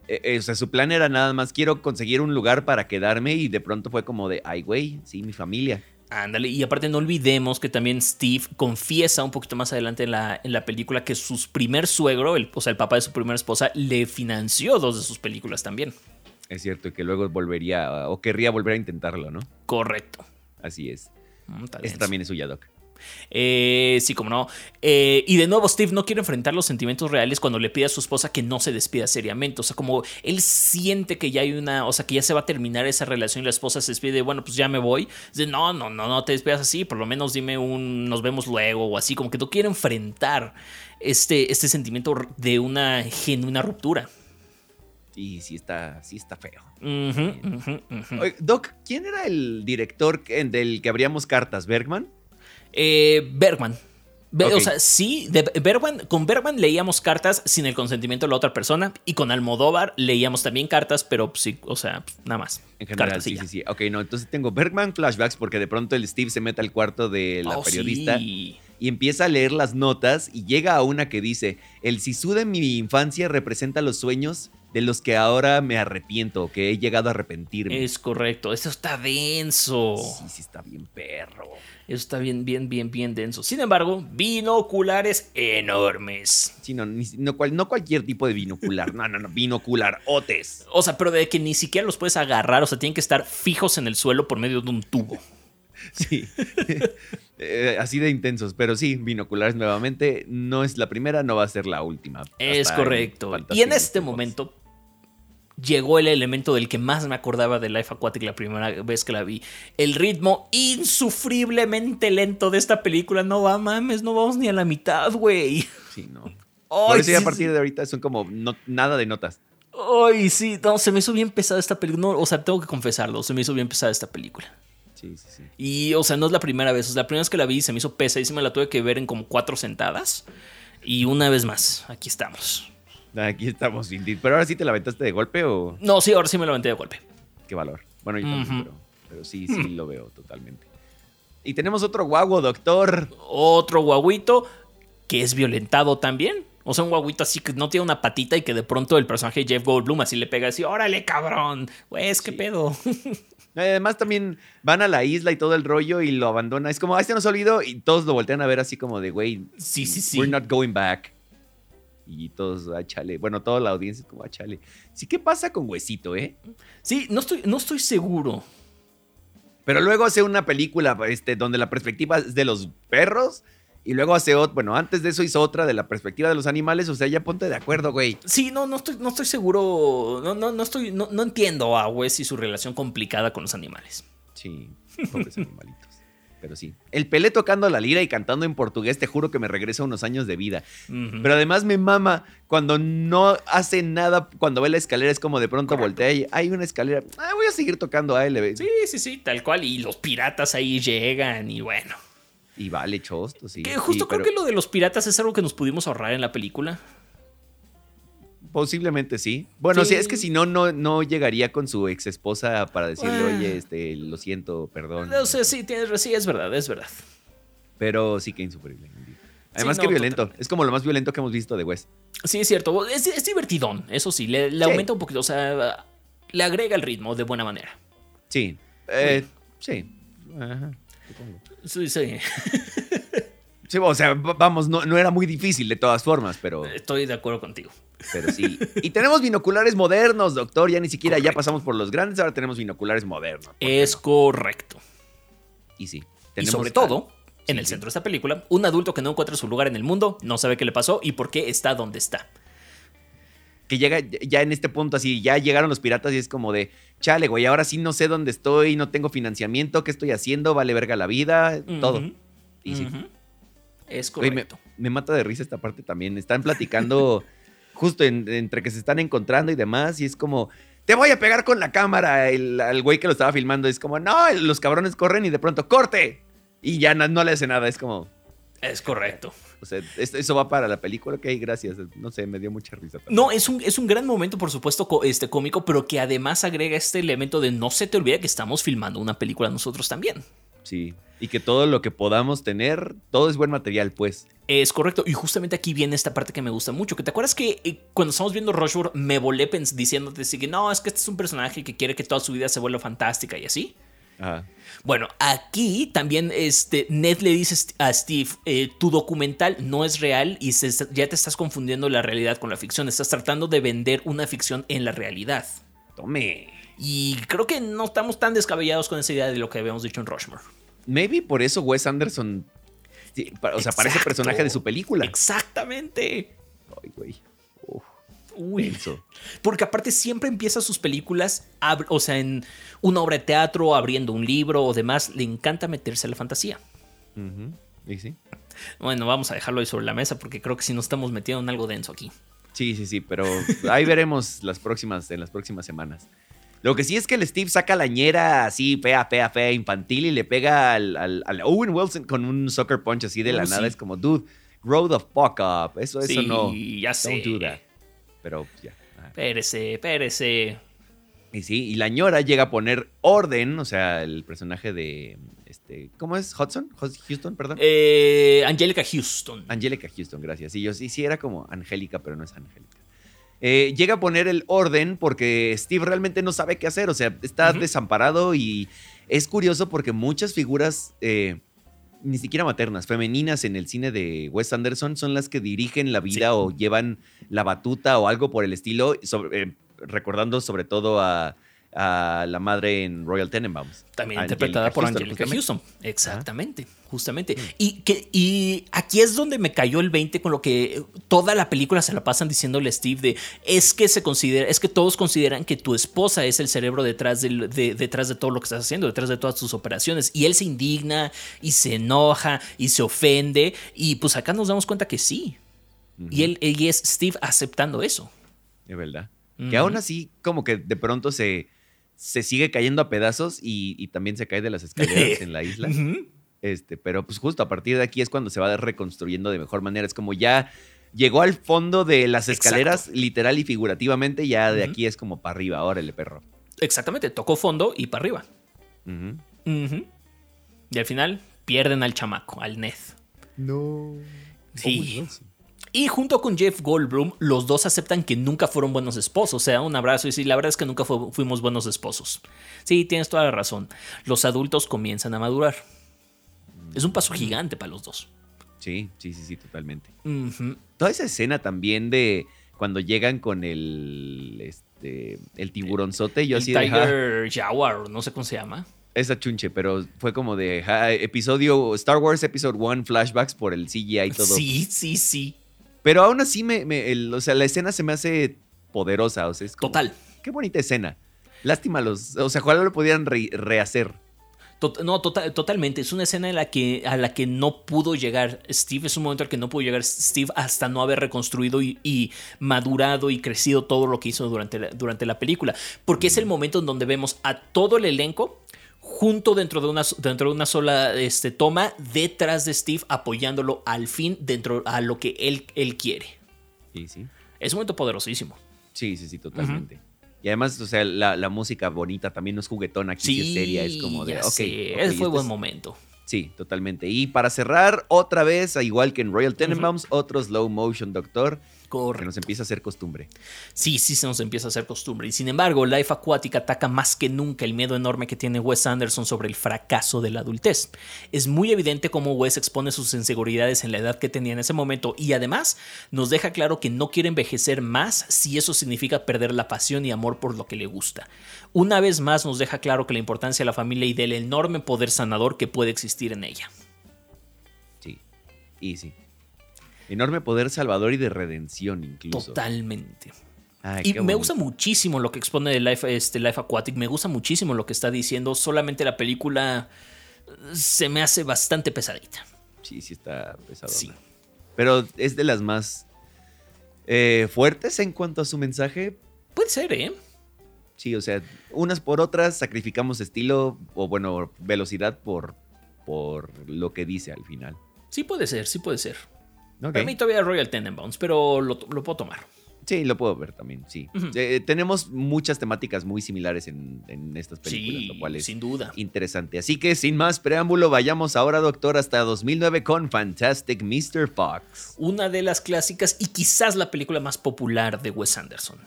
Speaker 1: Eh, eh, o sea, su plan era nada más quiero conseguir un lugar para quedarme y de pronto fue como de, ay, güey, sí, mi familia.
Speaker 2: Ándale, y aparte no olvidemos que también Steve confiesa un poquito más adelante en la, en la película que su primer suegro, el, o sea, el papá de su primera esposa, le financió dos de sus películas también.
Speaker 1: Es cierto, y que luego volvería o querría volver a intentarlo, ¿no?
Speaker 2: Correcto.
Speaker 1: Así es. Mm, este también es suya, Doc.
Speaker 2: Eh, sí, como no. Eh, y de nuevo, Steve no quiere enfrentar los sentimientos reales cuando le pide a su esposa que no se despida seriamente. O sea, como él siente que ya hay una, o sea, que ya se va a terminar esa relación y la esposa se despide, bueno, pues ya me voy. Dice, no, no, no, no te despidas así, por lo menos dime un, nos vemos luego o así, como que no quiere enfrentar este, este sentimiento de una genuina ruptura.
Speaker 1: Y sí está, sí está feo. Oye, Doc, ¿quién era el director del que abríamos cartas? ¿Bergman?
Speaker 2: Eh, Bergman. Be-. O sea, sí, de Bergman, con Bergman leíamos cartas sin el consentimiento de la otra persona y con Almodóvar leíamos también cartas, pero sí, o sea, nada más.
Speaker 1: En general,
Speaker 2: Cartas
Speaker 1: sí, sí, sí. Ok, no, entonces tengo Bergman flashbacks porque de pronto el Steve se mete al cuarto de la
Speaker 2: Oh,
Speaker 1: periodista
Speaker 2: sí.
Speaker 1: y empieza a leer las notas y llega a una que dice, el sisú de mi infancia representa los sueños de los que ahora me arrepiento, que he llegado a arrepentirme.
Speaker 2: Es correcto, eso está denso.
Speaker 1: Sí, sí está bien perro.
Speaker 2: Eso está bien, bien, bien, bien denso. Sin embargo, binoculares enormes.
Speaker 1: Sí, no, ni- no, cual- no cualquier tipo de binocular, no, no, no, binocular, otes.
Speaker 2: O sea, pero de que ni siquiera los puedes agarrar, o sea, tienen que estar fijos en el suelo por medio de un tubo.
Speaker 1: Sí, Eh, así de intensos, pero sí, binoculares nuevamente, no es la primera, no va a ser la última.
Speaker 2: Es correcto.
Speaker 1: en
Speaker 2: Y en este momento llegó el elemento del que más me acordaba de Life Aquatic la primera vez que la vi. El ritmo insufriblemente lento de esta película. No va, mames, no vamos ni a la mitad, güey.
Speaker 1: Sí, no.
Speaker 2: Ay,
Speaker 1: Por eso
Speaker 2: sí,
Speaker 1: a partir
Speaker 2: sí.
Speaker 1: de ahorita son como no- nada de notas.
Speaker 2: Ay, sí, no, se me hizo bien pesada esta película. No, o sea, tengo que confesarlo, se me hizo bien pesada esta película.
Speaker 1: Sí, sí, sí.
Speaker 2: Y, o sea, no es la primera vez. O sea, la primera vez que la vi se me hizo pesadísima. La tuve que ver en como cuatro sentadas. Y una vez más, aquí estamos.
Speaker 1: Aquí estamos, Indeed. Pero ahora sí te la aventaste de golpe o
Speaker 2: No, sí, ahora sí me la aventé de golpe.
Speaker 1: qué valor. Bueno, yo también,
Speaker 2: Ujú.
Speaker 1: pero, pero sí, sí lo veo totalmente. Y tenemos otro guaguo, doctor.
Speaker 2: Otro guaguito que es violentado también. O sea, un guaguito así que no tiene una patita y que de pronto el personaje Jeff Goldblum así le pega así, órale, cabrón. Pues, qué
Speaker 1: Sí.
Speaker 2: pedo.
Speaker 1: Además también van a la isla y todo el rollo y lo abandona. Es como, ah, este nos olvidó y todos lo voltean a ver así como de, güey,
Speaker 2: Sí, sí, sí.
Speaker 1: we're not going back. Y todos, ah, chale. Bueno, toda la audiencia es como, ah, chale. Sí, ¿qué pasa con Huesito, eh?
Speaker 2: Sí, no estoy, no estoy seguro.
Speaker 1: Pero luego hace una película este, donde la perspectiva es de los perros. Y luego hace otra, bueno, antes de eso hizo otra de la perspectiva de los animales. O sea, ya ponte de acuerdo, güey.
Speaker 2: Sí, no, no estoy, no estoy seguro. No, no, no estoy, no, no entiendo a Wes y su relación complicada con los animales.
Speaker 1: Sí, pobres animalitos. Pero sí. El Pelé tocando la lira y cantando en portugués, te juro que me regresa unos años de vida. Pero además me mama cuando no hace nada, cuando ve la escalera es como de pronto voltea y hay una escalera. Ah, voy a seguir tocando a él.
Speaker 2: Sí, sí, sí, tal cual. Y los piratas ahí llegan y bueno.
Speaker 1: Y vale, chosto, sí.
Speaker 2: Que justo
Speaker 1: Sí,
Speaker 2: creo
Speaker 1: pero
Speaker 2: que lo de los piratas es algo que nos pudimos ahorrar en la película.
Speaker 1: Posiblemente sí. Bueno,
Speaker 2: Sí.
Speaker 1: sí, es que si no, no, no llegaría con su ex esposa para decirle, oye, este, lo siento, perdón.
Speaker 2: O sea, sí, tienes, sí, es verdad, es verdad.
Speaker 1: Pero sí que insufrible. Además,
Speaker 2: no,
Speaker 1: que violento.
Speaker 2: totalmente.
Speaker 1: Es como lo más violento que hemos visto de Wes.
Speaker 2: Sí, es cierto. Es, es divertidón, eso sí. Le, le
Speaker 1: Sí.
Speaker 2: aumenta un poquito, o sea, le agrega el ritmo de buena manera.
Speaker 1: Sí. Eh, sí. Ajá, supongo.
Speaker 2: Sí, sí.
Speaker 1: Sí, o sea, vamos, no, no era muy difícil de todas formas, pero,
Speaker 2: Estoy de acuerdo contigo.
Speaker 1: pero sí. Y tenemos binoculares modernos, doctor. Ya ni siquiera ya pasamos por los grandes, ahora tenemos binoculares modernos. ¿por qué
Speaker 2: Es
Speaker 1: no?
Speaker 2: correcto.
Speaker 1: Y sí.
Speaker 2: Y sobre todo, en
Speaker 1: Sí,
Speaker 2: el
Speaker 1: sí.
Speaker 2: centro de esta película, un adulto que no encuentra su lugar en el mundo, no sabe qué le pasó y por qué está donde está.
Speaker 1: que llega ya en este punto así, ya llegaron los piratas y es como de, chale, güey, ahora sí no sé dónde estoy, no tengo financiamiento, ¿qué estoy haciendo? Vale verga la vida, todo. Y sí.
Speaker 2: Es
Speaker 1: me,
Speaker 2: correcto.
Speaker 1: me mata de risa esta parte también. Están platicando justo en- entre que se están encontrando y demás y es como, te voy a pegar con la cámara. El, al güey que lo estaba filmando es como, no, los cabrones corren y de pronto, corte. Y ya no, no le hace nada, es como,
Speaker 2: Es correcto.
Speaker 1: O sea, eso va para la película, ok, gracias. No sé, me dio mucha risa. también.
Speaker 2: No, es un, es un gran momento, por supuesto, este cómico, pero que además agrega este elemento de no se te olvide que estamos filmando una película nosotros también.
Speaker 1: Sí. Y que todo lo que podamos tener, todo es buen material, pues.
Speaker 2: Es correcto. Y justamente aquí viene esta parte que me gusta mucho. Que te acuerdas que eh, cuando estamos viendo Rushmore me volé diciéndote así que no, es que este es un personaje que quiere que toda su vida se vuelva fantástica y así.
Speaker 1: Ajá.
Speaker 2: Bueno, aquí también este, Ned le dice a Steve, eh, tu documental no es real y se ya te estás confundiendo la realidad con la ficción. Estás tratando de vender una ficción en la realidad.
Speaker 1: Tome.
Speaker 2: Y creo que no estamos tan descabellados con esa idea de lo que habíamos dicho en Rushmore.
Speaker 1: Maybe por eso Wes Anderson o sea, parece personaje de su película.
Speaker 2: Exactamente.
Speaker 1: Ay, güey.
Speaker 2: Uy. Porque aparte siempre empieza sus películas, o sea, en una obra de teatro, abriendo un libro o demás, le encanta meterse a la fantasía.
Speaker 1: Y sí.
Speaker 2: Bueno, vamos a dejarlo ahí sobre la mesa porque creo que si nos estamos metiendo en algo denso aquí.
Speaker 1: Sí, sí, sí, pero ahí veremos las próximas, en las próximas semanas. Lo que sí es que el Steve saca la ñera así, fea, fea, fea, infantil y le pega al, al- al Owen Wilson con un soccer punch así de la
Speaker 2: Oh,
Speaker 1: nada.
Speaker 2: sí.
Speaker 1: Es como, dude, grow the fuck up. Eso, eso no.
Speaker 2: ya sé.
Speaker 1: Don't do that. Pero ya. ajá.
Speaker 2: Pérese, pérese.
Speaker 1: Y sí, y la ñora llega a poner orden, o sea, el personaje de, este, ¿cómo es? Hudson, Houston, perdón.
Speaker 2: Eh, Angelica Houston.
Speaker 1: Angélica Houston, gracias. Sí, yo sí, sí era como Angélica, pero no es Angélica. Eh, llega a poner el orden porque Steve realmente no sabe qué hacer, o sea, está desamparado y es curioso porque muchas figuras, eh, ni siquiera maternas, femeninas en el cine de Wes Anderson son las que dirigen la vida
Speaker 2: Sí.
Speaker 1: o llevan la batuta o algo por el estilo, sobre- eh, recordando sobre todo a, a la madre en Royal Tenenbaums.
Speaker 2: También
Speaker 1: Angelica
Speaker 2: interpretada por
Speaker 1: Houston,
Speaker 2: Angelica. Houston. Exactamente, justamente. Y, que, y aquí es donde me cayó el 20 con lo que toda la película se la pasan diciéndole a Steve de es que se considera, es que todos consideran que tu esposa es el cerebro detrás, del- de, detrás de todo lo que estás haciendo, detrás de todas tus operaciones. Y él se indigna y se enoja y se ofende. Y pues acá nos damos cuenta que sí. Y él, él es Steve aceptando eso.
Speaker 1: Es verdad. Que aún así, como que de pronto se, se sigue cayendo a pedazos y, y también se cae de las escaleras en la isla. Este, pero pues justo a partir de aquí es cuando se va reconstruyendo de mejor manera. Es como ya llegó al fondo de las escaleras, literal y figurativamente, ya de aquí es como para arriba, órale, perro.
Speaker 2: Exactamente, tocó fondo y para arriba. Y al final pierden al chamaco, al Ned.
Speaker 1: No.
Speaker 2: Sí. Y junto con Jeff Goldblum, los dos aceptan que nunca fueron buenos esposos. O sea, un abrazo y sí, la verdad es que nunca fu- fuimos buenos esposos. Sí, tienes toda la razón. Los adultos comienzan a madurar. Es un paso gigante para los dos.
Speaker 1: Sí, sí, sí, sí, totalmente. Toda esa escena también de cuando llegan con el, este, el tiburonzote, yo
Speaker 2: El
Speaker 1: así de, "Ah,
Speaker 2: Tiger Jaguar, no sé cómo se llama.
Speaker 1: Esa chunche, pero fue como de ja, episodio Star Wars Episode 1 flashbacks por el CGI y todo.
Speaker 2: Sí, sí, sí.
Speaker 1: Pero aún así, me, me- el- o sea, la escena se me hace poderosa. O sea, es como,
Speaker 2: Total.
Speaker 1: Qué bonita escena. Lástima los. O sea, ojalá lo pudieran re- rehacer.
Speaker 2: Tot- no, tota- totalmente. Es una escena en la que, a la que no pudo llegar Steve. Es un momento al que no pudo llegar Steve hasta no haber reconstruido y, y madurado y crecido todo lo que hizo durante la, durante la película. Porque es el momento en donde vemos a todo el elenco junto dentro de una, dentro de una sola este, toma detrás de Steve apoyándolo al fin dentro a lo que él, él quiere.
Speaker 1: Sí, sí.
Speaker 2: Es un momento poderosísimo.
Speaker 1: Sí, sí, sí, totalmente. Y además, o sea, la, la música bonita también no es juguetona, aquí sí, es seria, es como de, ok.
Speaker 2: sé,
Speaker 1: ok,
Speaker 2: ese fue buen
Speaker 1: es-
Speaker 2: momento.
Speaker 1: Sí, totalmente. Y para cerrar, otra vez, igual que en Royal Tenenbaums, otro slow motion doctor que nos empieza a hacer costumbre.
Speaker 2: Sí, sí se nos empieza a hacer costumbre. Y sin embargo, Life Aquatic ataca más que nunca el miedo enorme que tiene Wes Anderson sobre el fracaso de la adultez. Es muy evidente cómo Wes expone sus inseguridades en la edad que tenía en ese momento y además nos deja claro que no quiere envejecer más si eso significa perder la pasión y amor por lo que le gusta. Una vez más nos deja claro que la importancia de la familia y del enorme poder sanador que puede existir en ella.
Speaker 1: Sí. Y sí. Enorme poder salvador y de redención, incluso.
Speaker 2: Totalmente.
Speaker 1: Ay,
Speaker 2: Y me gusta muchísimo lo que expone de Life, este, Life Aquatic. Me gusta muchísimo lo que está diciendo. Solamente la película se me hace bastante pesadita.
Speaker 1: Sí, sí está pesado.
Speaker 2: Sí.
Speaker 1: Pero es de las más eh, fuertes en cuanto a su mensaje.
Speaker 2: Puede ser, ¿eh?
Speaker 1: Sí, o sea, unas por otras sacrificamos estilo o bueno, velocidad por, por lo que dice al final.
Speaker 2: Sí puede ser, sí puede ser.
Speaker 1: Ok.
Speaker 2: Para mí todavía Royal Tenenbaums, pero lo, lo puedo tomar.
Speaker 1: Sí, lo puedo ver también, sí.
Speaker 2: Ujú.
Speaker 1: Eh, tenemos muchas temáticas muy similares en, en estas películas,
Speaker 2: Sí,
Speaker 1: lo cual es
Speaker 2: sin duda.
Speaker 1: interesante. Así que sin más preámbulo, vayamos ahora, doctor, hasta 2009 con Fantastic Mr. Fox.
Speaker 2: Una de las clásicas y quizás la película más popular de Wes Anderson.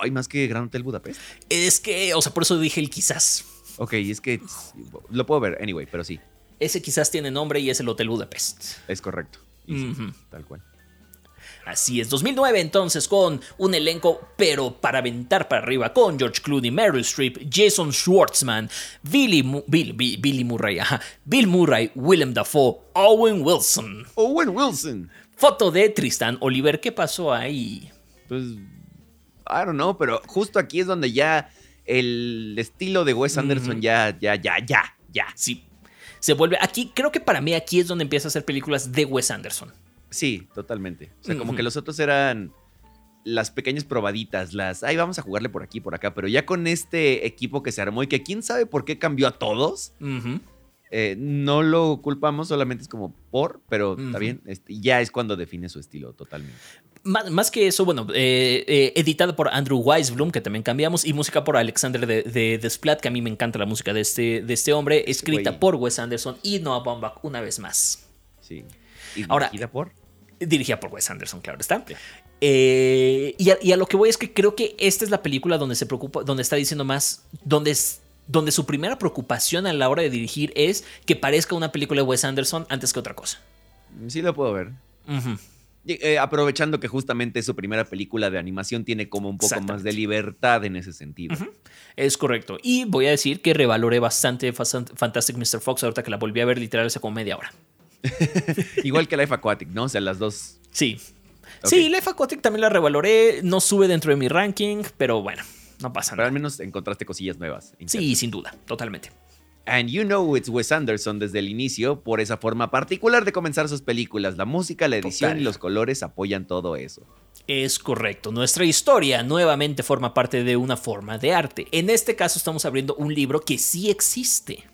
Speaker 1: Ay, más que Grand Hotel Budapest.
Speaker 2: Es que, o sea, por eso dije el quizás.
Speaker 1: Ok, es que lo puedo ver, anyway, pero sí,
Speaker 2: Ese quizás tiene nombre y es el Hotel Budapest.
Speaker 1: es correcto. Y sí,
Speaker 2: Ujú.
Speaker 1: Tal cual.
Speaker 2: Así es, 2009 entonces con un elenco pero para aventar para arriba con George Clooney, Meryl Streep, Jason Schwartzman, Billy, Billy Murray, Bill Murray, Willem Dafoe, Owen Wilson.
Speaker 1: Owen Wilson.
Speaker 2: Foto de Tristan Oliver, ¿qué pasó ahí?
Speaker 1: Pues, I don't know, pero justo aquí es donde ya el estilo de Wes Anderson ya, ya, ya, ya, ya.
Speaker 2: Sí, se vuelve. Aquí, creo que para mí aquí es donde empieza a hacer películas de Wes Anderson.
Speaker 1: Sí, totalmente. O sea, como que los otros eran las pequeñas probaditas, las, ay, vamos a jugarle por aquí, por acá, pero ya con este equipo que se armó y que quién sabe por qué cambió a todos, eh, no lo culpamos, solamente es como por, pero está bien, este, ya es cuando define su estilo totalmente.
Speaker 2: Más, que eso, bueno, eh, eh, editada por Andrew Weisblum, que también cambiamos, y música por Alexander de, de, Splat, que a mí me encanta la música de este, de este hombre, escrita por Wes Anderson y Noah Baumbach una vez más.
Speaker 1: Sí. ¿Y Ahora, dirigida por?
Speaker 2: Dirigida por Wes Anderson, claro está. Eh, y, a, lo que voy es que creo que esta es la película donde se preocupa, donde está diciendo más, donde, donde su primera preocupación a la hora de dirigir es que parezca una película de Wes Anderson antes que otra cosa.
Speaker 1: Sí lo puedo ver. Eh, aprovechando que justamente su primera película de animación tiene como un poco más de libertad en ese sentido.
Speaker 2: Es correcto. Y voy a decir que revaloré bastante Fantastic Mr. Fox ahorita que la volví a ver literal hace como media hora.
Speaker 1: Igual que Life Aquatic, ¿no? O sea, las dos.
Speaker 2: Sí. Sí, Life Aquatic también la revaloré. No sube dentro de mi ranking, pero bueno, no pasa nada.
Speaker 1: Pero al menos encontraste cosillas nuevas.
Speaker 2: Sí, sin duda, totalmente.
Speaker 1: And you know it's Wes Anderson desde el inicio por esa forma particular de comenzar sus películas. La música, la edición y los colores apoyan todo eso.
Speaker 2: Es correcto. Nuestra historia nuevamente forma parte de una forma de arte. En este caso estamos abriendo un libro que sí existe.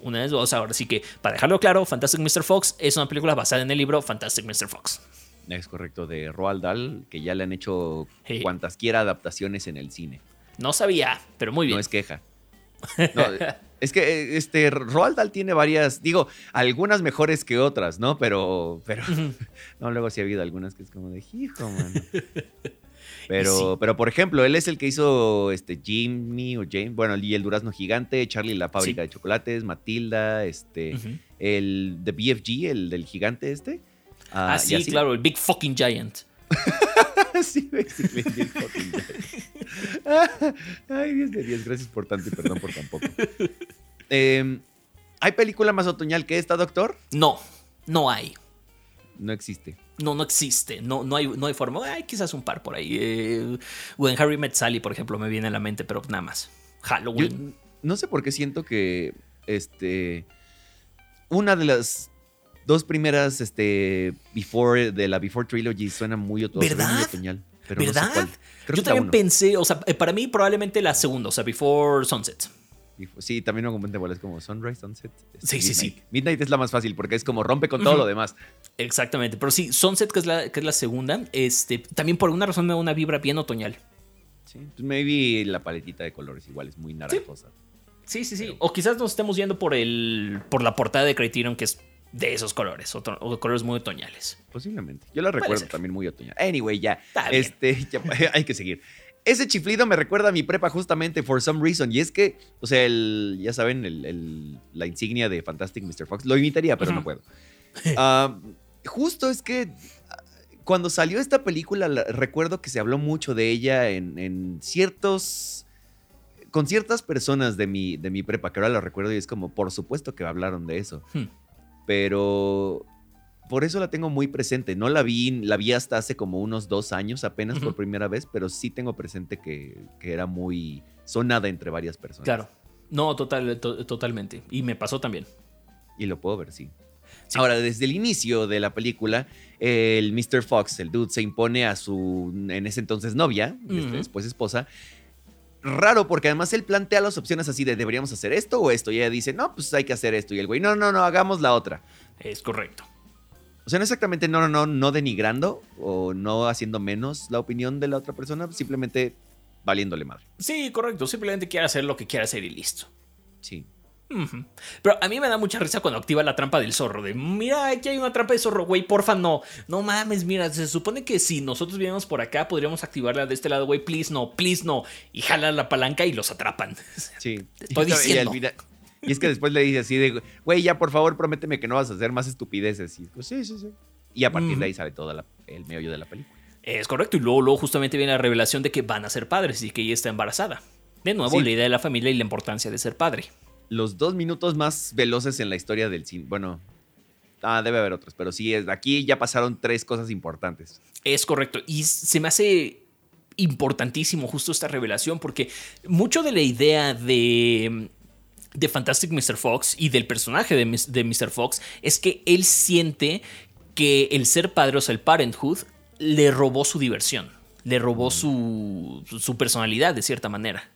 Speaker 2: Una vez dos. Ahora sí que, para dejarlo claro, Fantastic Mr. Fox es una película basada en el libro Fantastic Mr. Fox.
Speaker 1: Es correcto, de Roald Dahl, que ya le han hecho cuantas quiera adaptaciones en el cine.
Speaker 2: No sabía, pero muy bien.
Speaker 1: No es queja. No, es que eh, este Roald Dahl tiene varias, digo, algunas mejores que otras, ¿no? Pero, pero, no, luego sí ha habido algunas que es como de, hijo, mano. Pero, pero por ejemplo, él es el que hizo este Jimmy o James, bueno, y el Durazno Gigante, Charlie la fábrica de chocolates, Matilda, este, el de BFG, el del gigante este.
Speaker 2: Ah, ah sí, claro, el Big Fucking Giant.
Speaker 1: sí, Big Fucking Giant. Ay, Dios de Dios, gracias por tanto y perdón por tan poco. Em, ¿Hay película más otoñal que esta, doctor?
Speaker 2: No, no hay.
Speaker 1: No existe.
Speaker 2: No, no existe. No, no, hay, no hay forma. Hay quizás un par por ahí. Eh, When Harry Met Sally, por ejemplo, me viene a la mente, pero nada más. Halloween.
Speaker 1: no sé por qué siento que este. Una de las dos primeras este, before, de la Before Trilogy suena muy, otoñal.
Speaker 2: ¿Verdad? ¿Verdad? Yo también pensé, o sea, para mí probablemente la segunda, o sea, Before Sunset.
Speaker 1: Sí, también no componente es como Sunrise, Sunset.
Speaker 2: Este, sí, sí, sí.
Speaker 1: Midnight es la más fácil porque es como rompe con todo lo demás.
Speaker 2: Exactamente. Pero sí, Sunset, que es la, que es la segunda, este, también por alguna razón me da una vibra bien otoñal.
Speaker 1: Sí, pues maybe la paletita de colores igual es muy naranjosa.
Speaker 2: Sí, sí, sí. O quizás nos estemos yendo por el por la portada de Criterion, que es de esos colores, o, colores muy otoñales.
Speaker 1: Posiblemente. Yo la recuerdo también muy otoñal. Anyway, ya. este, ya, hay que seguir. Ese chiflido me recuerda a mi prepa justamente for some reason. Y es que, o sea, el, ya saben, el, la insignia de Fantastic Mr. Fox. Lo imitaría, pero no puedo. Ah, justo es que cuando salió esta película, recuerdo que se habló mucho de ella en, ciertos. con ciertas personas de mi, de mi prepa, que ahora lo recuerdo y es como, por supuesto que hablaron de eso. Hmm. Pero por eso la tengo muy presente. No la vi, la vi hasta hace como unos dos años apenas por primera vez, pero sí tengo presente que, era muy sonada entre varias personas.
Speaker 2: Claro. No, total, totalmente. Y me pasó también.
Speaker 1: Y lo puedo ver, sí. Ahora, desde el inicio de la película, el Mr. Fox, el dude, se impone a su, en ese entonces novia, después esposa. Raro, porque además él plantea las opciones así de deberíamos hacer esto o esto. Y ella dice, no, pues hay que hacer esto. Y el güey, no, no, no, hagamos la otra.
Speaker 2: Es correcto.
Speaker 1: O sea, no exactamente no, no, no, no denigrando o no haciendo menos la opinión de la otra persona, simplemente valiéndole madre.
Speaker 2: Sí, correcto. Simplemente quiere hacer lo que quiere hacer y listo.
Speaker 1: Sí.
Speaker 2: Pero a mí me da mucha risa cuando activa la trampa del zorro. De mira, aquí hay una trampa de zorro, güey, porfa, no. No mames, mira, se supone que si nosotros vivíamos por acá, podríamos activarla de este lado, güey, please no, please no. Y jala la palanca y los atrapan.
Speaker 1: Sí.
Speaker 2: estoy diciendo.
Speaker 1: Y es que después le dice así de, güey, ya por favor, prométeme que no vas a hacer más estupideces. Y pues sí, sí, sí. Y a partir de ahí sale toda la el meollo de la película.
Speaker 2: Es correcto, y luego, luego justamente viene la revelación de que van a ser padres y que ella está embarazada. De nuevo,
Speaker 1: Sí.
Speaker 2: la idea de la familia y la importancia de ser padre.
Speaker 1: Los dos minutos más veloces en la historia del cine. Bueno, ah, debe haber otros, pero sí, es, aquí ya pasaron tres cosas importantes.
Speaker 2: Es correcto. Y se me hace importantísimo justo esta revelación porque mucho de la idea de, de Fantastic Mr. Fox y del personaje de, Mr. Fox es que él siente que el ser padre, o sea, el parenthood, le robó su diversión, le robó su, su personalidad de cierta manera.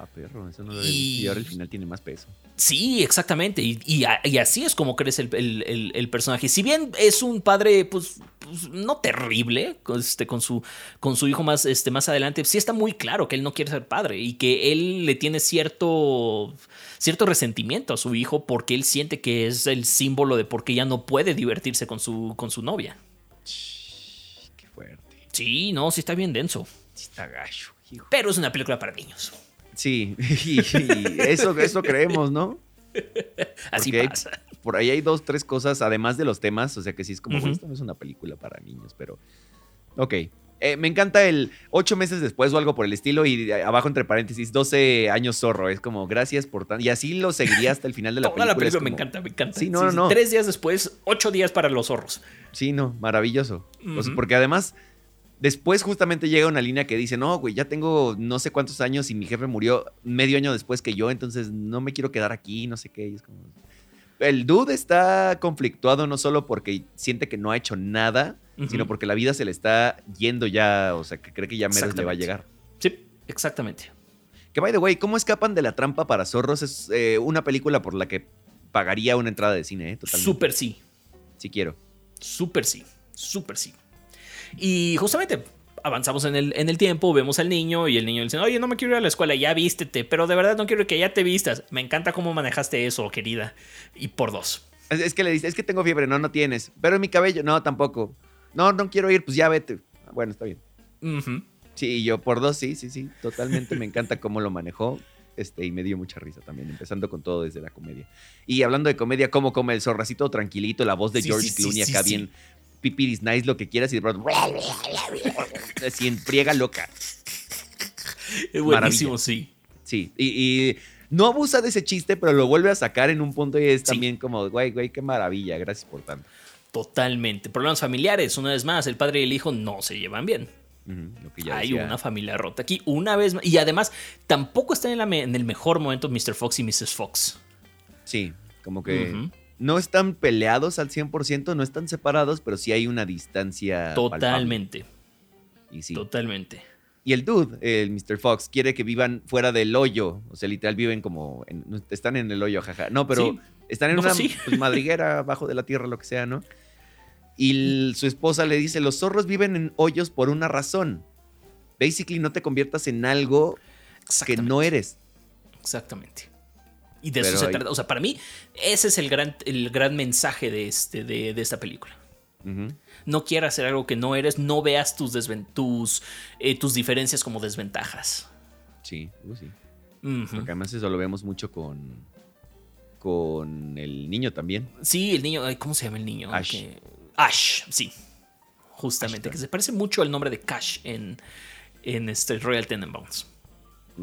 Speaker 1: Ah, perro, eso no lo
Speaker 2: Y-
Speaker 1: y ahora el final tiene más peso.
Speaker 2: Sí, exactamente. Y, y a- y así es como crece el, el- el- el personaje. Si bien es un padre, pues, pues, no terrible, con, este, con, su, con su hijo más, este, más adelante, sí está muy claro que él no quiere ser padre y que él le tiene cierto, cierto resentimiento a su hijo porque él siente que es el símbolo de por qué ya no puede divertirse con su, con su novia.
Speaker 1: Qué fuerte.
Speaker 2: Sí, no, sí está bien denso.
Speaker 1: Sí está gacho, hijo.
Speaker 2: Pero es una película para niños.
Speaker 1: Sí, y, y eso, eso creemos, ¿no?
Speaker 2: Así
Speaker 1: Porque hay-. Por ahí hay dos, tres cosas, además de los temas, o sea que sí es como. "Güey, esto no es una película para niños, pero... Ok. Eh, me encanta el ocho meses después o algo por el estilo y abajo entre paréntesis 12 años zorro. Es como gracias por tanto. Y así lo seguiría hasta el final de la
Speaker 2: Toda
Speaker 1: película.
Speaker 2: la película me encanta, me encanta.
Speaker 1: Sí, no, no, no.
Speaker 2: Tres días después, ocho días para los zorros.
Speaker 1: Sí, no, maravilloso. O sea,
Speaker 2: Ujú.
Speaker 1: porque además, después justamente llega una línea que dice, no, güey, ya tengo no sé cuántos años y mi jefe murió medio año después que yo, entonces no me quiero quedar aquí, no sé qué. y es como... El dude está conflictuado no solo porque siente que no ha hecho nada, sino porque la vida se le está yendo ya, o sea, que cree que ya menos le va a llegar.
Speaker 2: Sí, exactamente.
Speaker 1: Que, by the way, ¿cómo escapan de la trampa para zorros? Es eh, una película por la que pagaría una entrada de cine, ¿eh? Totalmente.
Speaker 2: Súper sí.
Speaker 1: Sí quiero.
Speaker 2: Súper sí. Súper sí. Y justamente avanzamos en el, en el tiempo, vemos al niño y el niño dice, oye, no me quiero ir a la escuela, ya vístete, pero de verdad no quiero que ya te vistas. Me encanta cómo manejaste eso, querida. Y por dos.
Speaker 1: Es, es que le dice, es que tengo fiebre, no, no tienes. Pero en mi cabello, no, tampoco. No, no quiero ir, pues ya vete. Ah, Bueno, está bien.
Speaker 2: Ujú.
Speaker 1: Sí, y yo por dos, sí, sí, sí. Totalmente me encanta cómo lo manejó. Este, y me dio mucha risa también, empezando con todo desde la comedia. Y hablando de comedia, cómo come el todo tranquilito, la voz de
Speaker 2: Sí,
Speaker 1: George
Speaker 2: sí, sí,
Speaker 1: Clooney
Speaker 2: sí,
Speaker 1: acá
Speaker 2: sí.
Speaker 1: bien pipiris nice, lo que quieras, y de pronto así en friega loca.
Speaker 2: Es buenísimo, sí.
Speaker 1: Sí, y, y no abusa de ese chiste, pero lo vuelve a sacar en un punto y es
Speaker 2: Sí.
Speaker 1: también como, güey, güey, qué maravilla, gracias por tanto.
Speaker 2: Totalmente. Problemas familiares, una vez más, el padre y el hijo no se llevan bien. Hay
Speaker 1: decía.
Speaker 2: una familia rota aquí, una vez más. Y además, tampoco están en, la me- en el mejor momento Mr. Fox y Mrs. Fox.
Speaker 1: Sí, como que. No están peleados al 100%, no están separados, pero sí hay una distancia.
Speaker 2: Totalmente,
Speaker 1: Y sí.
Speaker 2: totalmente.
Speaker 1: Y el dude, el Mr. Fox, quiere que vivan fuera del hoyo. O sea, literal viven como. en- están en el hoyo, jaja. No, pero
Speaker 2: Sí.
Speaker 1: están en
Speaker 2: No,
Speaker 1: una
Speaker 2: sí.
Speaker 1: pues, madriguera abajo de la tierra, lo que sea, ¿no? Y el- su esposa le dice: Los zorros viven en hoyos por una razón. Basically, no te conviertas en algo que no eres.
Speaker 2: Exactamente. Y de eso se
Speaker 1: hay-
Speaker 2: trata. O sea, para mí, ese es el gran, el gran mensaje de, este, de, de esta película. No quieras hacer algo que no eres, no veas tus, tus, eh, tus diferencias como desventajas.
Speaker 1: Sí, uh, sí. Porque además eso lo vemos mucho con. Con el niño también.
Speaker 2: Sí, el niño, ¿cómo se llama el niño?
Speaker 1: Ash.
Speaker 2: Que- Ash, sí. Justamente,
Speaker 1: Ash,
Speaker 2: que se parece mucho al nombre de Cash en, en este Royal Tenenbaums.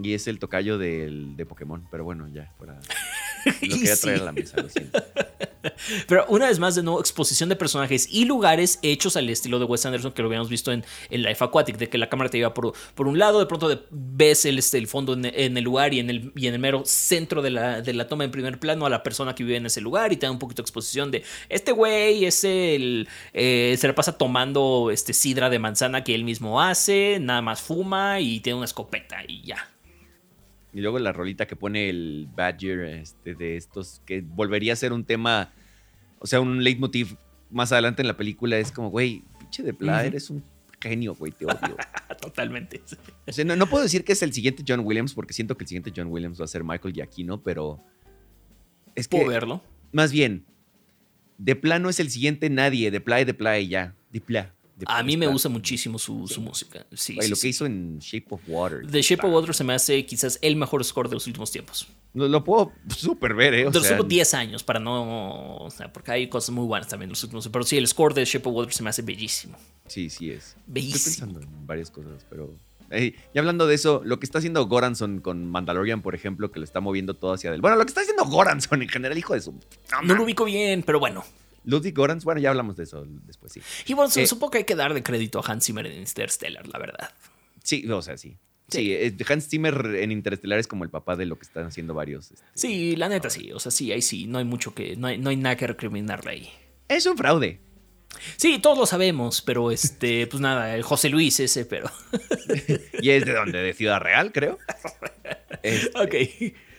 Speaker 1: Y es el tocayo del, de Pokémon. Pero bueno, ya, fuera. Lo quería
Speaker 2: Sí.
Speaker 1: traer a la mesa, lo siento.
Speaker 2: Pero una vez más, de nuevo, exposición de personajes y lugares hechos al estilo de Wes Anderson que lo habíamos visto en, en Life Aquatic, de que la cámara te lleva por, por un lado, de pronto de- ves el, este, el fondo en, en el lugar y en el, y en el mero centro de la, de la toma en primer plano a la persona que vive en ese lugar y te da un poquito de exposición de este güey es el, eh, se la pasa tomando este, sidra de manzana que él mismo hace, nada más fuma y tiene una escopeta y ya.
Speaker 1: Y luego la rolita que pone el Badger este, de estos, que volvería a ser un tema, o sea, un leitmotiv más adelante en la película, es como, güey, pinche de Pla, eres un genio, güey, te odio.
Speaker 2: Totalmente.
Speaker 1: O sea, no, no puedo decir que es el siguiente John Williams, porque siento que el siguiente John Williams va a ser Michael Giacchino, pero es que,
Speaker 2: Puedo verlo.
Speaker 1: más bien, de plano es el siguiente nadie, de Pla y de Pla y ya, de
Speaker 2: A mí me gusta muchísimo su, su música. Sí, sí,
Speaker 1: lo que hizo en Shape of Water.
Speaker 2: The Shape of Water se me hace quizás el mejor score de los últimos tiempos.
Speaker 1: Lo, lo puedo súper ver, ¿eh? O
Speaker 2: de los últimos 10 años, para no. O sea, porque hay cosas muy buenas también en los últimos. Pero sí, el score de Shape of Water se me hace bellísimo.
Speaker 1: Sí, sí es. Estoy
Speaker 2: Bellísimo.
Speaker 1: pensando en varias cosas, pero. Y hablando de eso, lo que está haciendo Goranson con Mandalorian, por ejemplo, que lo está moviendo todo hacia adelante. Bueno, lo que está haciendo Goranson en general, hijo de su.
Speaker 2: No lo ubico bien, pero bueno.
Speaker 1: Ludwig Gorans, bueno, ya hablamos de eso después, sí.
Speaker 2: Y bueno,
Speaker 1: Eh,
Speaker 2: supongo que hay que darle crédito a Hans Zimmer en Interstellar, la verdad.
Speaker 1: Sí, o sea, sí.
Speaker 2: Sí.
Speaker 1: Sí, eh, Hans Zimmer en Interestelar es como el papá de lo que están haciendo varios. este,
Speaker 2: Sí, la neta sí. O sea, sí, ahí sí. No hay mucho que. No hay, no hay nada que recriminarle ahí.
Speaker 1: Es un fraude.
Speaker 2: Sí, todos lo sabemos, pero este, pues nada, el José Luis ese, pero.
Speaker 1: Y es de donde, de Ciudad Real, creo.
Speaker 2: Ok.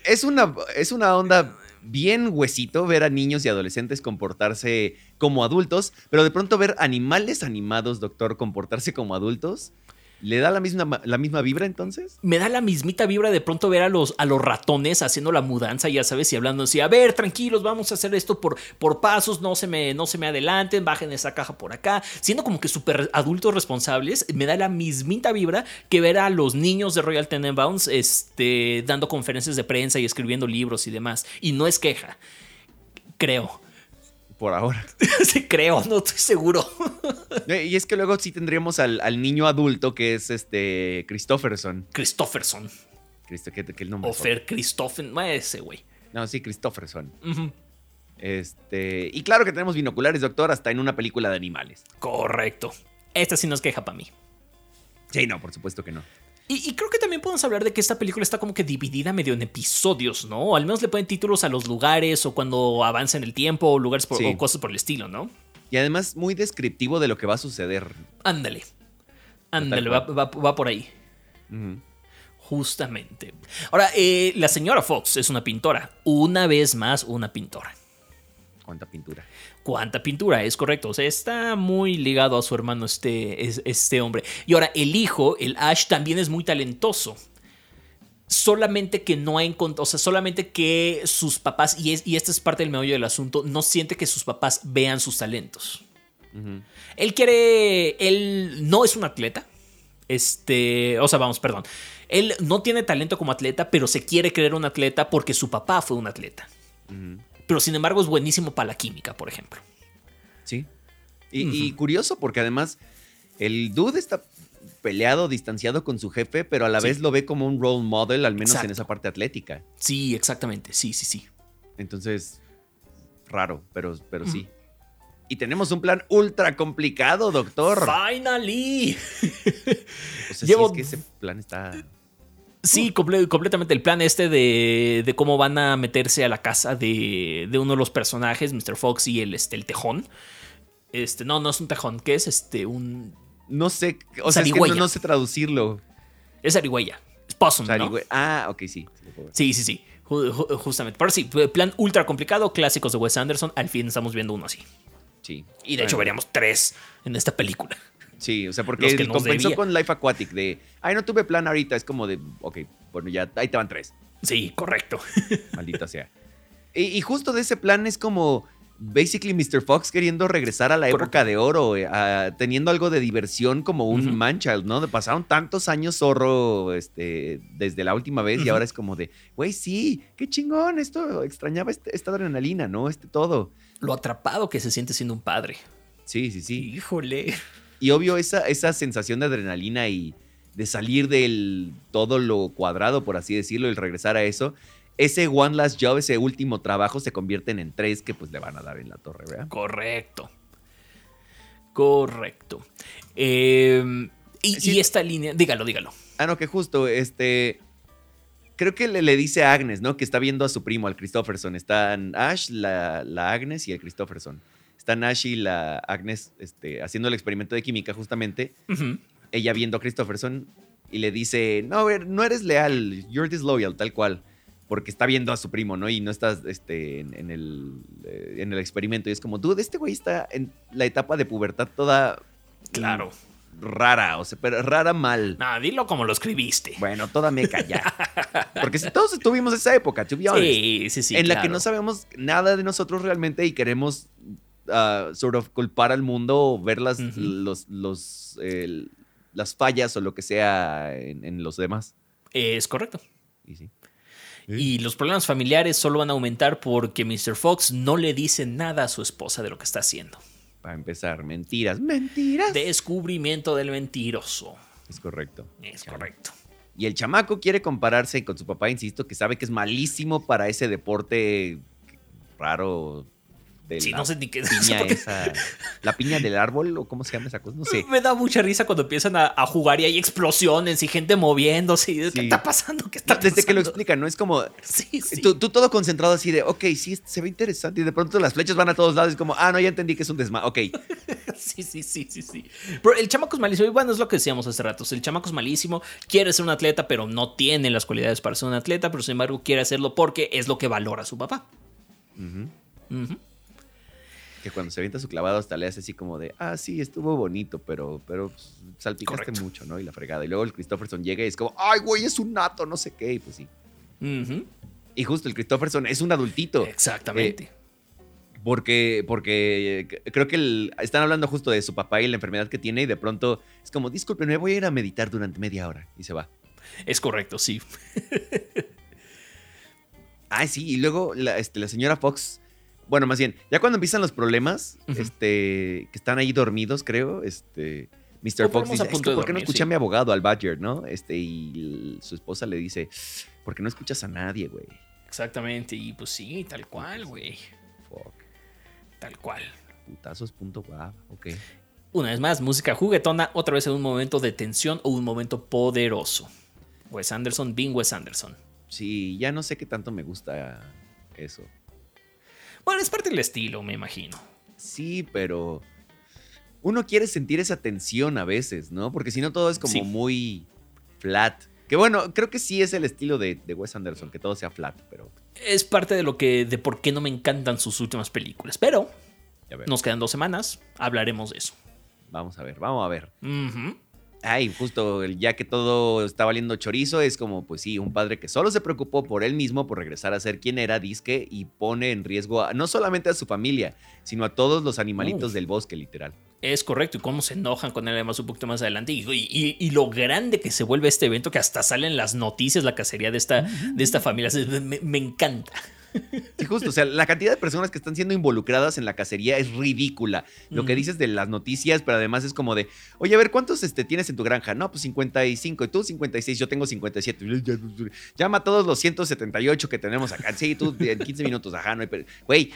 Speaker 1: es una, es una onda bien huesito ver a niños y adolescentes comportarse como adultos, pero de pronto ver animales animados, doctor, comportarse como adultos, ¿le da la misma, la misma vibra entonces?
Speaker 2: Me da la mismita vibra de pronto ver a los, a los ratones haciendo la mudanza, ya sabes, y hablando así, a ver, tranquilos, vamos a hacer esto por, por pasos, no se, me, no se me adelanten, bajen esa caja por acá, siendo como que súper adultos responsables, me da la mismita vibra que ver a los niños de Royal Tenenbaums este, dando conferencias de prensa y escribiendo libros y demás. Y no es queja, creo.
Speaker 1: Por ahora.
Speaker 2: sí, creo, no estoy seguro.
Speaker 1: Y es que luego sí tendríamos al, al niño adulto que es este Christopherson.
Speaker 2: Christopherson.
Speaker 1: Cristo, ¿qué, qué el nombre?
Speaker 2: O Fer Christophen, ese güey.
Speaker 1: No, sí, Christopherson. Este, y claro que tenemos binoculares, doctor, hasta en una película de animales.
Speaker 2: Correcto. Esta sí nos queja para mí.
Speaker 1: Sí, no, por supuesto que no.
Speaker 2: Y, y creo que también podemos hablar de que esta película está como que dividida medio en episodios, ¿no? Al menos le ponen títulos a los lugares o cuando avanza en el tiempo o lugares por-
Speaker 1: Sí.
Speaker 2: o cosas por el estilo, ¿no?
Speaker 1: Y además muy descriptivo de lo que va a suceder.
Speaker 2: Ándale. Ándale, va, va- va por ahí. Justamente. Ahora, eh, la señora Fox es una pintora. Una vez más, una pintora.
Speaker 1: Cuánta pintura.
Speaker 2: ¿Cuánta pintura? Es correcto. O sea, está muy ligado a su hermano este, es- este hombre. Y ahora, el hijo, el Ash, también es muy talentoso. Solamente que no ha encontrado, o sea, solamente que sus papás, y, es, y esta es parte del meollo del asunto, no siente que sus papás vean sus talentos. Él quiere, él no es un atleta. Este, o sea, vamos, perdón. Él no tiene talento como atleta, pero se quiere creer un atleta porque su papá fue un atleta.
Speaker 1: Ujú.
Speaker 2: Pero sin embargo es buenísimo para la química, por ejemplo.
Speaker 1: Sí. Y, y curioso porque además el dude está peleado, distanciado con su jefe, pero a la
Speaker 2: Sí.
Speaker 1: vez lo ve como un role model, al menos en esa parte atlética.
Speaker 2: Sí, exactamente. Sí, sí, sí.
Speaker 1: Entonces, raro, pero, pero sí. Y tenemos un plan ultra complicado, doctor.
Speaker 2: Finally.
Speaker 1: O sea,
Speaker 2: Llevo-
Speaker 1: sí, es que ese plan está...
Speaker 2: Sí, comple- completamente. El plan este de, de cómo van a meterse a la casa de, de uno de los personajes, Mr. Fox y el, este, el tejón. Este, no, no es un tejón, ¿qué es? Este, un.
Speaker 1: No sé, o sea, es que no, no sé traducirlo.
Speaker 2: Es Arigüeya. Es Possum, ¿no?
Speaker 1: Ah, ok, sí. sí.
Speaker 2: Sí, sí, sí. Ju- ju- justamente. Pero sí, plan ultra complicado, clásicos de Wes Anderson. Al fin estamos viendo uno así.
Speaker 1: Sí.
Speaker 2: Y de hecho veríamos tres en esta película.
Speaker 1: Sí, o sea, porque
Speaker 2: nos
Speaker 1: compensó
Speaker 2: debía.
Speaker 1: con Life Aquatic de, ay, no tuve plan ahorita, es como de, ok, bueno, ya, ahí te van tres,
Speaker 2: Sí, correcto.
Speaker 1: maldita sea. Y, y justo de ese plan es como, basically Mr. Fox queriendo regresar a la
Speaker 2: Correcto.
Speaker 1: época de oro, eh, a- teniendo algo de diversión como un
Speaker 2: Ujú.
Speaker 1: manchild, ¿no? Pasaron tantos años zorro este, desde la última vez y
Speaker 2: Ujú.
Speaker 1: ahora es como de, güey, sí, qué chingón, esto, extrañaba este- esta adrenalina, ¿no? Este todo.
Speaker 2: Lo atrapado que se siente siendo un padre.
Speaker 1: Sí, sí, sí.
Speaker 2: Híjole.
Speaker 1: Y obvio, esa, esa sensación de adrenalina y de salir del todo lo cuadrado, por así decirlo, y regresar a eso, ese One Last Job, ese último trabajo, se convierten en tres que pues le van a dar en la torre, ¿verdad?
Speaker 2: Correcto. Correcto. Eh, y,
Speaker 1: Sí.
Speaker 2: y esta línea, dígalo, dígalo.
Speaker 1: Ah, no, que justo, este... Creo que le, le dice a Agnes, ¿no? Que está viendo a su primo, al Christopherson. Están Ash, la, la Agnes y el Christopherson. Están Ash y la Agnes este, haciendo el experimento de química justamente. Ella viendo a Christopherson y le dice, no, a ver, no eres leal, you're disloyal, tal cual. Porque está viendo a su primo, ¿no? Y no estás este, en, en el, eh, en el experimento. Y es como, dude, este güey está en la etapa de pubertad toda
Speaker 2: Claro.
Speaker 1: rara, o sea, pero rara mal.
Speaker 2: Nah, dilo como lo escribiste.
Speaker 1: Bueno, toda meca ya. Porque si todos tuvimos esa época, to be honest,
Speaker 2: sí, sí, sí.
Speaker 1: en la que no sabemos nada de nosotros realmente y queremos ah, sort of culpar al mundo o ver las,
Speaker 2: Ujú.
Speaker 1: los, los, el- las fallas o lo que sea en, en los demás.
Speaker 2: Es correcto.
Speaker 1: Y sí.
Speaker 2: Y los problemas familiares solo van a aumentar porque Mr. Fox no le dice nada a su esposa de lo que está haciendo.
Speaker 1: Para empezar, mentiras, mentiras.
Speaker 2: Descubrimiento del mentiroso.
Speaker 1: Es correcto.
Speaker 2: Es correcto.
Speaker 1: Y el chamaco quiere compararse con su papá, insisto, que sabe que es malísimo para ese deporte raro de
Speaker 2: Sí,
Speaker 1: la
Speaker 2: no sé ni qué es.
Speaker 1: piña
Speaker 2: porque
Speaker 1: esa. La piña del árbol, o cómo se llama esa cosa, no sé.
Speaker 2: Me da mucha risa cuando empiezan a, a jugar y hay explosiones y gente moviéndose. y, ¿Qué
Speaker 1: Sí.
Speaker 2: está pasando? ¿Qué está
Speaker 1: Desde que lo
Speaker 2: pasando?
Speaker 1: explican, ¿no? Es como,
Speaker 2: Sí, sí.
Speaker 1: Tú, tú todo concentrado así de, ok, sí, se ve interesante. Y de pronto las flechas van a todos lados. Es como, ah, no, ya entendí que es un desma. Ok,
Speaker 2: Sí, sí, sí, sí, sí. Pero el chamaco es malísimo. Y bueno, es lo que decíamos hace rato. El chamaco es malísimo. Quiere ser un atleta, pero no tiene las cualidades para ser un atleta. Pero sin embargo, quiere hacerlo porque es lo que valora su papá. Ujú.
Speaker 1: Que cuando se avienta su clavado hasta le hace así como de, ah, sí, estuvo bonito, pero, pero pues, salpicaste
Speaker 2: Correcto.
Speaker 1: mucho, ¿no? Y la fregada. Y luego el Christopherson llega y es como, ay, güey, es un nato, no sé qué. Y pues sí. Y justo el Christopherson es un adultito.
Speaker 2: Exactamente.
Speaker 1: Porque, porque creo que el- están hablando justo de su papá y la enfermedad que tiene. Y de pronto es como, disculpen, me voy a ir a meditar durante media hora. Y se va.
Speaker 2: es correcto, sí.
Speaker 1: Ah, sí, y luego la, este, la señora Fox, bueno, más bien, ya cuando empiezan los problemas, este, que están ahí dormidos, creo, este, Mr. Fox dice,
Speaker 2: a
Speaker 1: "Es
Speaker 2: punto
Speaker 1: que
Speaker 2: de
Speaker 1: ¿por qué no escuché
Speaker 2: sí.
Speaker 1: a mi abogado, al Badger, no? Este, y su esposa le dice, ¿por qué no escuchas a nadie, güey?
Speaker 2: Exactamente. Y pues sí, tal cual, güey.
Speaker 1: Fuck,
Speaker 2: Tal cual.
Speaker 1: putazos, punto, guau, ok.
Speaker 2: Una vez más, música juguetona, otra vez en un momento de tensión o un momento poderoso. Wes Anderson, Bing Wes Anderson.
Speaker 1: Sí, ya no sé qué tanto me gusta eso.
Speaker 2: Bueno, es parte del estilo, me imagino.
Speaker 1: Sí, pero uno quiere sentir esa tensión a veces, ¿no? Porque si no todo es como
Speaker 2: Sí.
Speaker 1: muy flat. Que bueno, creo que sí es el estilo de, de Wes Anderson, que todo sea flat, pero
Speaker 2: Es parte de lo que. de por qué no me encantan sus últimas películas. Pero nos quedan dos semanas. Hablaremos de eso.
Speaker 1: Vamos a ver, vamos a ver. Ay, justo el- ya que todo está valiendo chorizo, es como, pues sí, un padre que solo se preocupó por él mismo, por regresar a ser quien era, disque, y pone en riesgo a- no solamente a su familia, sino a todos los animalitos
Speaker 2: Uf.
Speaker 1: del bosque, literal.
Speaker 2: Es correcto. Y cómo se enojan con él además un poquito más adelante. Y, y- y lo grande que se vuelve este evento, que hasta salen las noticias, la cacería de esta, de esta familia. Me, me encanta.
Speaker 1: Sí, justo, o sea, la cantidad de personas que están siendo involucradas en la cacería es ridícula. Lo que dices de las noticias, pero además es como de, oye, a ver, ¿cuántos este, tienes en tu granja? No, pues 55, y tú 56, yo tengo 57. Llama a todos los 178 que tenemos acá. Sí, tú en 15 minutos, ajá, no hay... Güey,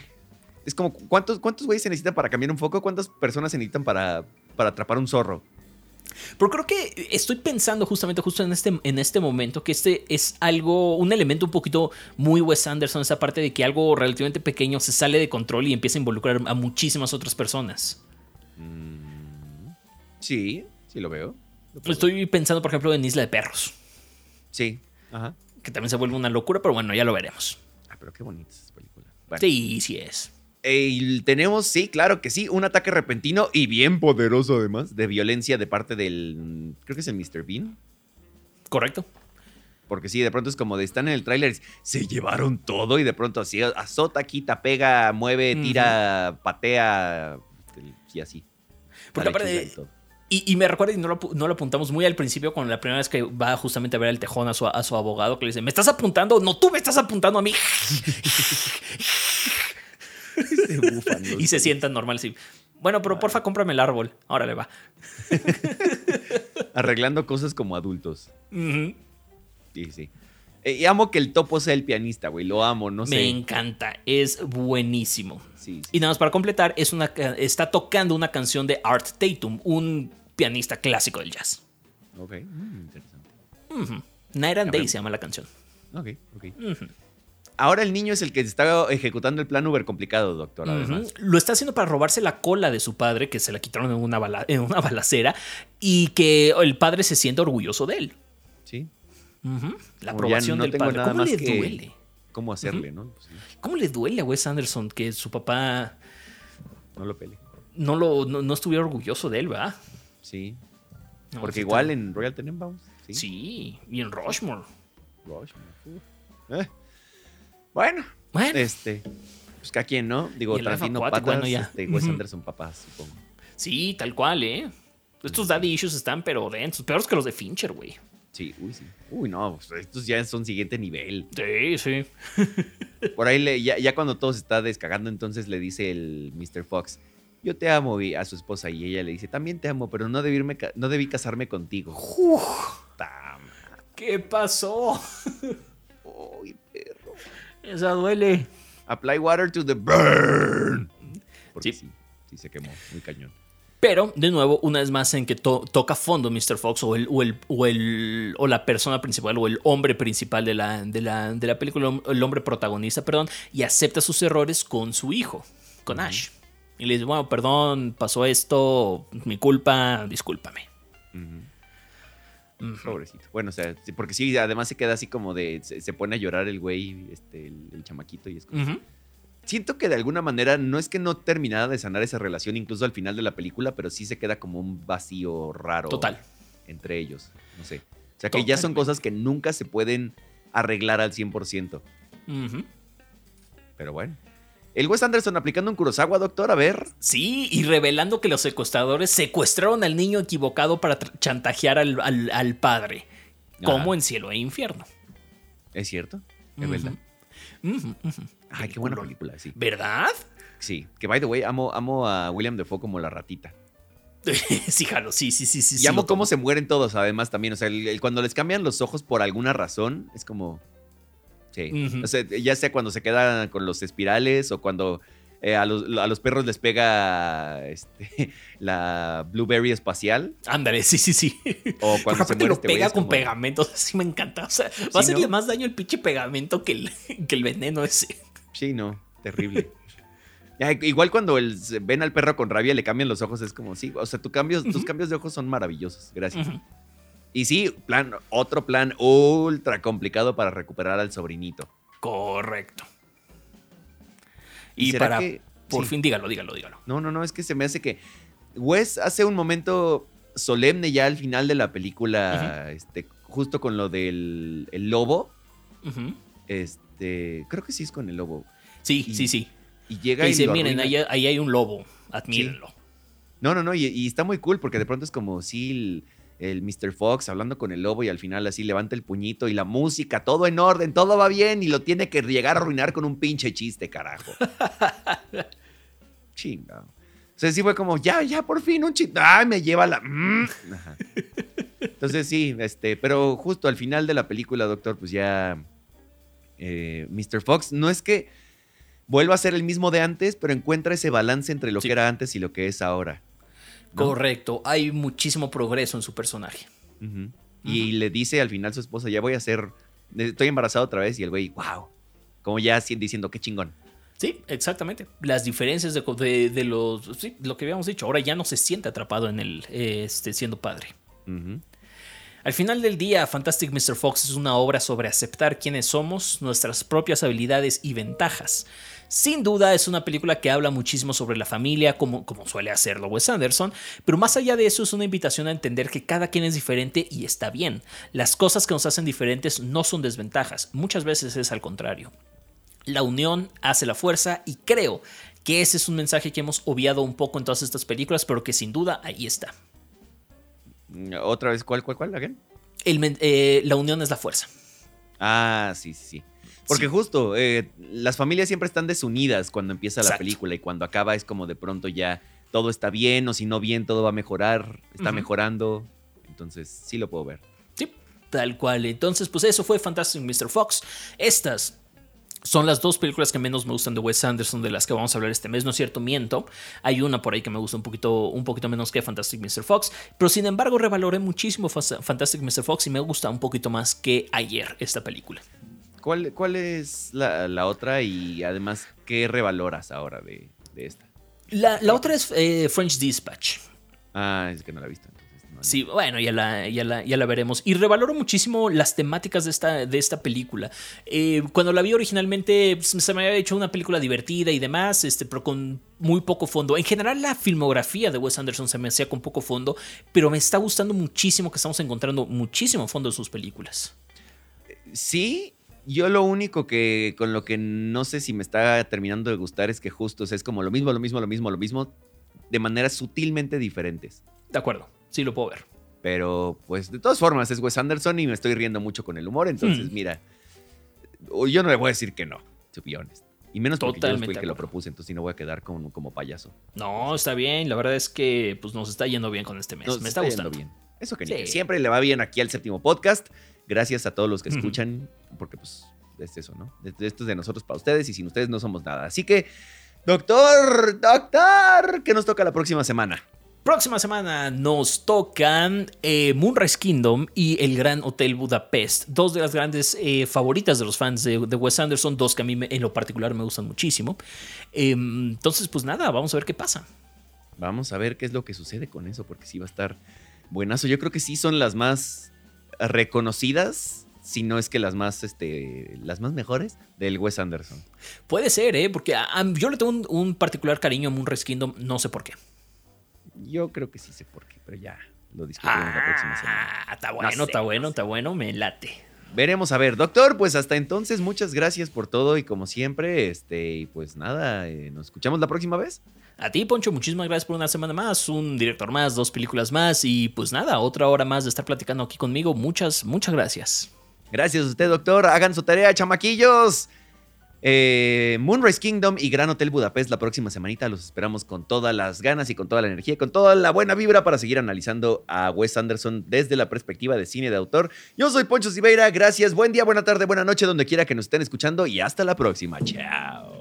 Speaker 1: es como, ¿cuántos, cuántos güeyes se necesitan para cambiar un foco? ¿Cuántas personas se necesitan para, para atrapar un zorro?
Speaker 2: Pero creo que estoy pensando justamente justo en este, en este momento que este es algo, un elemento un poquito muy Wes Anderson, esa parte de que algo relativamente pequeño se sale de control y empieza a involucrar a muchísimas otras personas.
Speaker 1: Mm, sí, sí lo veo. Lo
Speaker 2: Estoy pensando, por ejemplo, en Isla de Perros,
Speaker 1: Sí, ajá.
Speaker 2: que también se vuelve una locura, pero bueno, ya lo veremos.
Speaker 1: Ah, pero qué bonita esa película. Bueno.
Speaker 2: Sí, sí es.
Speaker 1: Tenemos, sí, claro que sí, un ataque repentino y bien poderoso además de violencia de parte del, creo que es el Mr. Bean.
Speaker 2: Correcto.
Speaker 1: Porque sí, de pronto es como de, están en el tráiler, se llevaron todo y de pronto así, azota, quita, pega, mueve, tira, patea y así.
Speaker 2: Porque aparte,
Speaker 1: y
Speaker 2: y, me recuerda, y no lo, apu- no lo apuntamos muy al principio, con la primera vez que va justamente a ver el tejón a su, a su abogado, que le dice, ¿me estás apuntando? No, tú me estás apuntando a mí.
Speaker 1: Se bufan los
Speaker 2: y se sientan normal así. Bueno, pero porfa, cómprame el árbol. Ahora le va.
Speaker 1: Arreglando cosas como adultos. Sí, sí. Eh, y amo que el topo sea el pianista, güey, lo amo, no sé.
Speaker 2: Me encanta. Es buenísimo.
Speaker 1: Sí, sí.
Speaker 2: Y nada más para completar, es una, está tocando una canción de Art Tatum, un pianista clásico del jazz.
Speaker 1: Ok, mm, interesante.
Speaker 2: Night and Day se llama la canción.
Speaker 1: Ok, ok. Ahora el niño es el que está ejecutando el plan Uber complicado, doctor.
Speaker 2: Lo está haciendo para robarse la cola de su padre, que se la quitaron en una, bala- en una balacera, y que el padre se siente orgulloso de él.
Speaker 1: Sí.
Speaker 2: La aprobación
Speaker 1: no
Speaker 2: del padre.
Speaker 1: nada
Speaker 2: ¿Cómo
Speaker 1: más
Speaker 2: le
Speaker 1: que-
Speaker 2: duele?
Speaker 1: ¿Cómo hacerle, no? Pues sí,
Speaker 2: ¿Cómo le duele a Wes Anderson que su papá
Speaker 1: no lo pele.
Speaker 2: no, lo, no, no estuviera orgulloso de él, ¿verdad?
Speaker 1: Sí.
Speaker 2: No,
Speaker 1: Porque igual en Royal Tenenbaums. Sí.
Speaker 2: Sí, y en Rushmore.
Speaker 1: Rushmore. Eh. Bueno,
Speaker 2: Bueno,
Speaker 1: este. Pues cada quien, ¿no? Digo, Tarantino patas,
Speaker 2: bueno, ya.
Speaker 1: este, Wes. Anderson papás, supongo.
Speaker 2: Sí, tal cual, ¿eh? Estos daddy issues están pero densos, peores que los de Fincher, güey.
Speaker 1: Sí, uy, sí. Uy, no, pues, estos ya son siguiente nivel.
Speaker 2: Sí, sí.
Speaker 1: Por ahí, le- ya, ya cuando todo se está descagando, entonces le dice el Mr. Fox, yo te amo a su esposa y ella le dice, también te amo, pero no debí, irme no debí casarme contigo. Ma-
Speaker 2: ¿Qué pasó? Esa duele.
Speaker 1: Apply water to the burn. Porque
Speaker 2: Sí.
Speaker 1: sí, sí, se quemó, muy cañón.
Speaker 2: Pero, de nuevo, una vez más en que to- toca fondo Mr. Fox o, el, o, el, o, el- o la persona principal o el hombre principal de la, de la, de la película, el hombre protagonista, perdón, y acepta sus errores con su hijo, con Ash. Y le dice, bueno, perdón, pasó esto, mi culpa, discúlpame.
Speaker 1: Ujú. Pobrecito. Bueno, o sea, porque sí, además se queda así como de, se, se pone a llorar el güey, este, el, el chamaquito y es como...
Speaker 2: Ujú.
Speaker 1: Siento que de alguna manera no es que no terminara de sanar esa relación incluso al final de la película, pero sí se queda como un vacío raro.
Speaker 2: Total.
Speaker 1: Entre ellos, no sé. O sea que ya son cosas que nunca se pueden arreglar al 100%.
Speaker 2: Ujú.
Speaker 1: Pero bueno. El Wes Anderson aplicando un Kurosawa, doctor, a ver.
Speaker 2: Sí, y revelando que los secuestradores secuestraron al niño equivocado para chantajear al, al- al padre, como en cielo e infierno.
Speaker 1: ¿Es cierto? Es verdad. Ay, qué buena película, sí.
Speaker 2: ¿Verdad?
Speaker 1: Sí. Que by the way, amo, amo a William Defoe como la ratita.
Speaker 2: sí, jalo, sí, sí, sí, sí.
Speaker 1: y amo cómo se mueren todos, además, también. O sea, el- el- cuando les cambian los ojos por alguna razón, es como. Sí.
Speaker 2: Ujú.
Speaker 1: O sea, ya sea cuando se quedan con los espirales o cuando eh, a, los, a los perros les pega este, la blueberry espacial.
Speaker 2: Ándale, sí, sí, sí.
Speaker 1: O
Speaker 2: Porque
Speaker 1: cuando se
Speaker 2: aparte
Speaker 1: muere
Speaker 2: lo
Speaker 1: este
Speaker 2: pega con
Speaker 1: como-
Speaker 2: pegamento, así me encanta. O sea, va a hacerle
Speaker 1: ¿no?
Speaker 2: más daño el pinche pegamento que el, que el veneno ese.
Speaker 1: Sí, no, terrible. Igual cuando el- se- ven al perro con rabia, le cambian los ojos, es como, sí, o sea, tu cambios, tus
Speaker 2: Ujú.
Speaker 1: cambios de ojos son maravillosos, gracias.
Speaker 2: Ujú.
Speaker 1: Y sí, plan, otro plan ultra complicado para recuperar al sobrinito.
Speaker 2: Correcto.
Speaker 1: ¿Y
Speaker 2: para,
Speaker 1: que-
Speaker 2: por
Speaker 1: sí.
Speaker 2: fin, dígalo, dígalo, dígalo.
Speaker 1: No, no, no, es que se me hace que Wes hace un momento solemne ya al final de la película, este, justo con lo del el lobo, este, creo que sí es con el lobo.
Speaker 2: Sí,
Speaker 1: Y-
Speaker 2: sí, sí.
Speaker 1: Y llega y
Speaker 2: dice,
Speaker 1: lo
Speaker 2: miren,
Speaker 1: arruina".
Speaker 2: ahí, ahí hay un lobo, admírenlo.
Speaker 1: No, no, no, y, y está muy cool porque de pronto es como sí, el, el Mr. Fox hablando con el lobo y al final así levanta el puñito y la música, todo en orden, todo va bien y lo tiene que llegar a arruinar con un pinche chiste, carajo. Chinga. O sea, sí fue como, ya, ya, por fin, un chiste. ¡Ay, me lleva la. mm". Ajá. Entonces sí, este, pero justo al final de la película, doctor, pues ya. eh, Mr. Fox, no es que vuelva a ser el mismo de antes, pero encuentra ese balance entre lo
Speaker 2: Sí.
Speaker 1: que era antes y lo que es ahora. ¿No?
Speaker 2: Correcto. Hay muchísimo progreso en su personaje.
Speaker 1: Y le dice al final su esposa, ya voy a ser, estoy embarazada otra vez, y el güey, wow, como ya diciendo, qué chingón.
Speaker 2: Sí, exactamente. Las diferencias de, de- de los. Sí, lo que habíamos dicho. Ahora ya no se siente atrapado en el. este, siendo padre. Al final del día, Fantastic Mr. Fox es una obra sobre aceptar quiénes somos, nuestras propias habilidades y ventajas. Sin duda es una película que habla muchísimo sobre la familia, como, como suele hacerlo Wes Anderson, pero más allá de eso es una invitación a entender que cada quien es diferente y está bien. Las cosas que nos hacen diferentes no son desventajas, muchas veces es al contrario. La unión hace la fuerza y creo que ese es un mensaje que hemos obviado un poco en todas estas películas, pero que sin duda ahí está.
Speaker 1: Otra vez, ¿cuál, cuál, cuál? again?
Speaker 2: El eh, la unión es la fuerza.
Speaker 1: Ah, sí, sí, sí. Porque
Speaker 2: Sí.
Speaker 1: justo, eh, las familias siempre están desunidas cuando empieza la película y cuando acaba es como de pronto ya todo está bien o si no bien todo va a mejorar, está mejorando. Entonces sí lo puedo ver.
Speaker 2: Sí, tal cual. Entonces, pues eso fue Fantastic Mr. Fox. Estas son las dos películas que menos me gustan de Wes Anderson, de las que vamos a hablar este mes. No es cierto, miento. Hay una por ahí que me gusta un poquito, un poquito menos que Fantastic Mr. Fox. Pero sin embargo, revaloré muchísimo Fantastic Mr. Fox y me gusta un poquito más que ayer esta película.
Speaker 1: ¿Cuál, cuál es la, la otra y además qué revaloras ahora de, de esta?
Speaker 2: La, la otra es eh, French Dispatch.
Speaker 1: Ah, es que no la he visto. Entonces no,
Speaker 2: Sí, bueno, ya la, ya la, ya la veremos. Y revaloro muchísimo las temáticas de esta, de esta película. Eh, cuando la vi originalmente, pues, se me había hecho una película divertida y demás, este, pero con muy poco fondo. En general, la filmografía de Wes Anderson se me hacía con poco fondo, pero me está gustando muchísimo que estamos encontrando muchísimo fondo en sus películas.
Speaker 1: Sí, Yo lo único que con lo que no sé si me está terminando de gustar es que justo es como lo mismo, lo mismo, lo mismo, lo mismo, de maneras sutilmente diferentes.
Speaker 2: De acuerdo, sí lo puedo ver.
Speaker 1: Pero pues de todas formas es Wes Anderson y me estoy riendo mucho con el humor, entonces
Speaker 2: Hmm.
Speaker 1: mira, o yo no le voy a decir que no, to be honest. Y menos porque yo fui el que lo propuse, entonces no voy a quedar como, como payaso.
Speaker 2: No, está bien. La verdad es que pues, nos está yendo bien con este mes.
Speaker 1: Nos
Speaker 2: Me está, gustando.
Speaker 1: bien. Eso que ni que siempre le va bien aquí al séptimo podcast. Gracias a todos los que escuchan, porque pues es eso, ¿no? Esto es de nosotros para ustedes y sin ustedes no somos nada. Así que, doctor, doctor, ¿qué nos toca la próxima semana?
Speaker 2: Próxima semana nos tocan eh, Moonrise Kingdom y El Gran Hotel Budapest. Dos de las grandes eh, favoritas de los fans de, de Wes Anderson. Dos que a mí me- en lo particular me gustan muchísimo. Em, entonces, pues nada, vamos a ver qué pasa.
Speaker 1: Vamos a ver qué es lo que sucede con eso, porque sí va a estar buenazo. Yo creo que sí son las más reconocidas, si no es que las más, este, las más mejores del Wes Anderson.
Speaker 2: Puede ser, ¿eh? Porque a- a- yo le tengo un, un particular cariño a Moonrise Kingdom, no sé por qué.
Speaker 1: Yo creo que sí sé por qué, pero ya lo discutiremos la próxima semana.
Speaker 2: Ah, está bueno,
Speaker 1: sé,
Speaker 2: está bueno,
Speaker 1: no
Speaker 2: está bueno, me late.
Speaker 1: Veremos a ver, doctor, pues hasta entonces muchas gracias por todo y como siempre, este, y pues nada, eh, nos escuchamos la próxima vez.
Speaker 2: A ti, Poncho, muchísimas gracias por una semana más, un director más, dos películas más y pues nada, otra hora más de estar platicando aquí conmigo. Muchas, muchas gracias.
Speaker 1: Gracias a usted, doctor. Hagan su tarea, chamaquillos. Eh, Moonrise Kingdom y Gran Hotel Budapest la próxima semanita. Los esperamos con todas las ganas y con toda la energía, con toda la buena vibra para seguir analizando a Wes Anderson desde la perspectiva de cine de autor. Yo soy Poncho Siveira. Gracias. Buen día, buena tarde, buena noche, donde quiera que nos estén escuchando y hasta la próxima. Chao.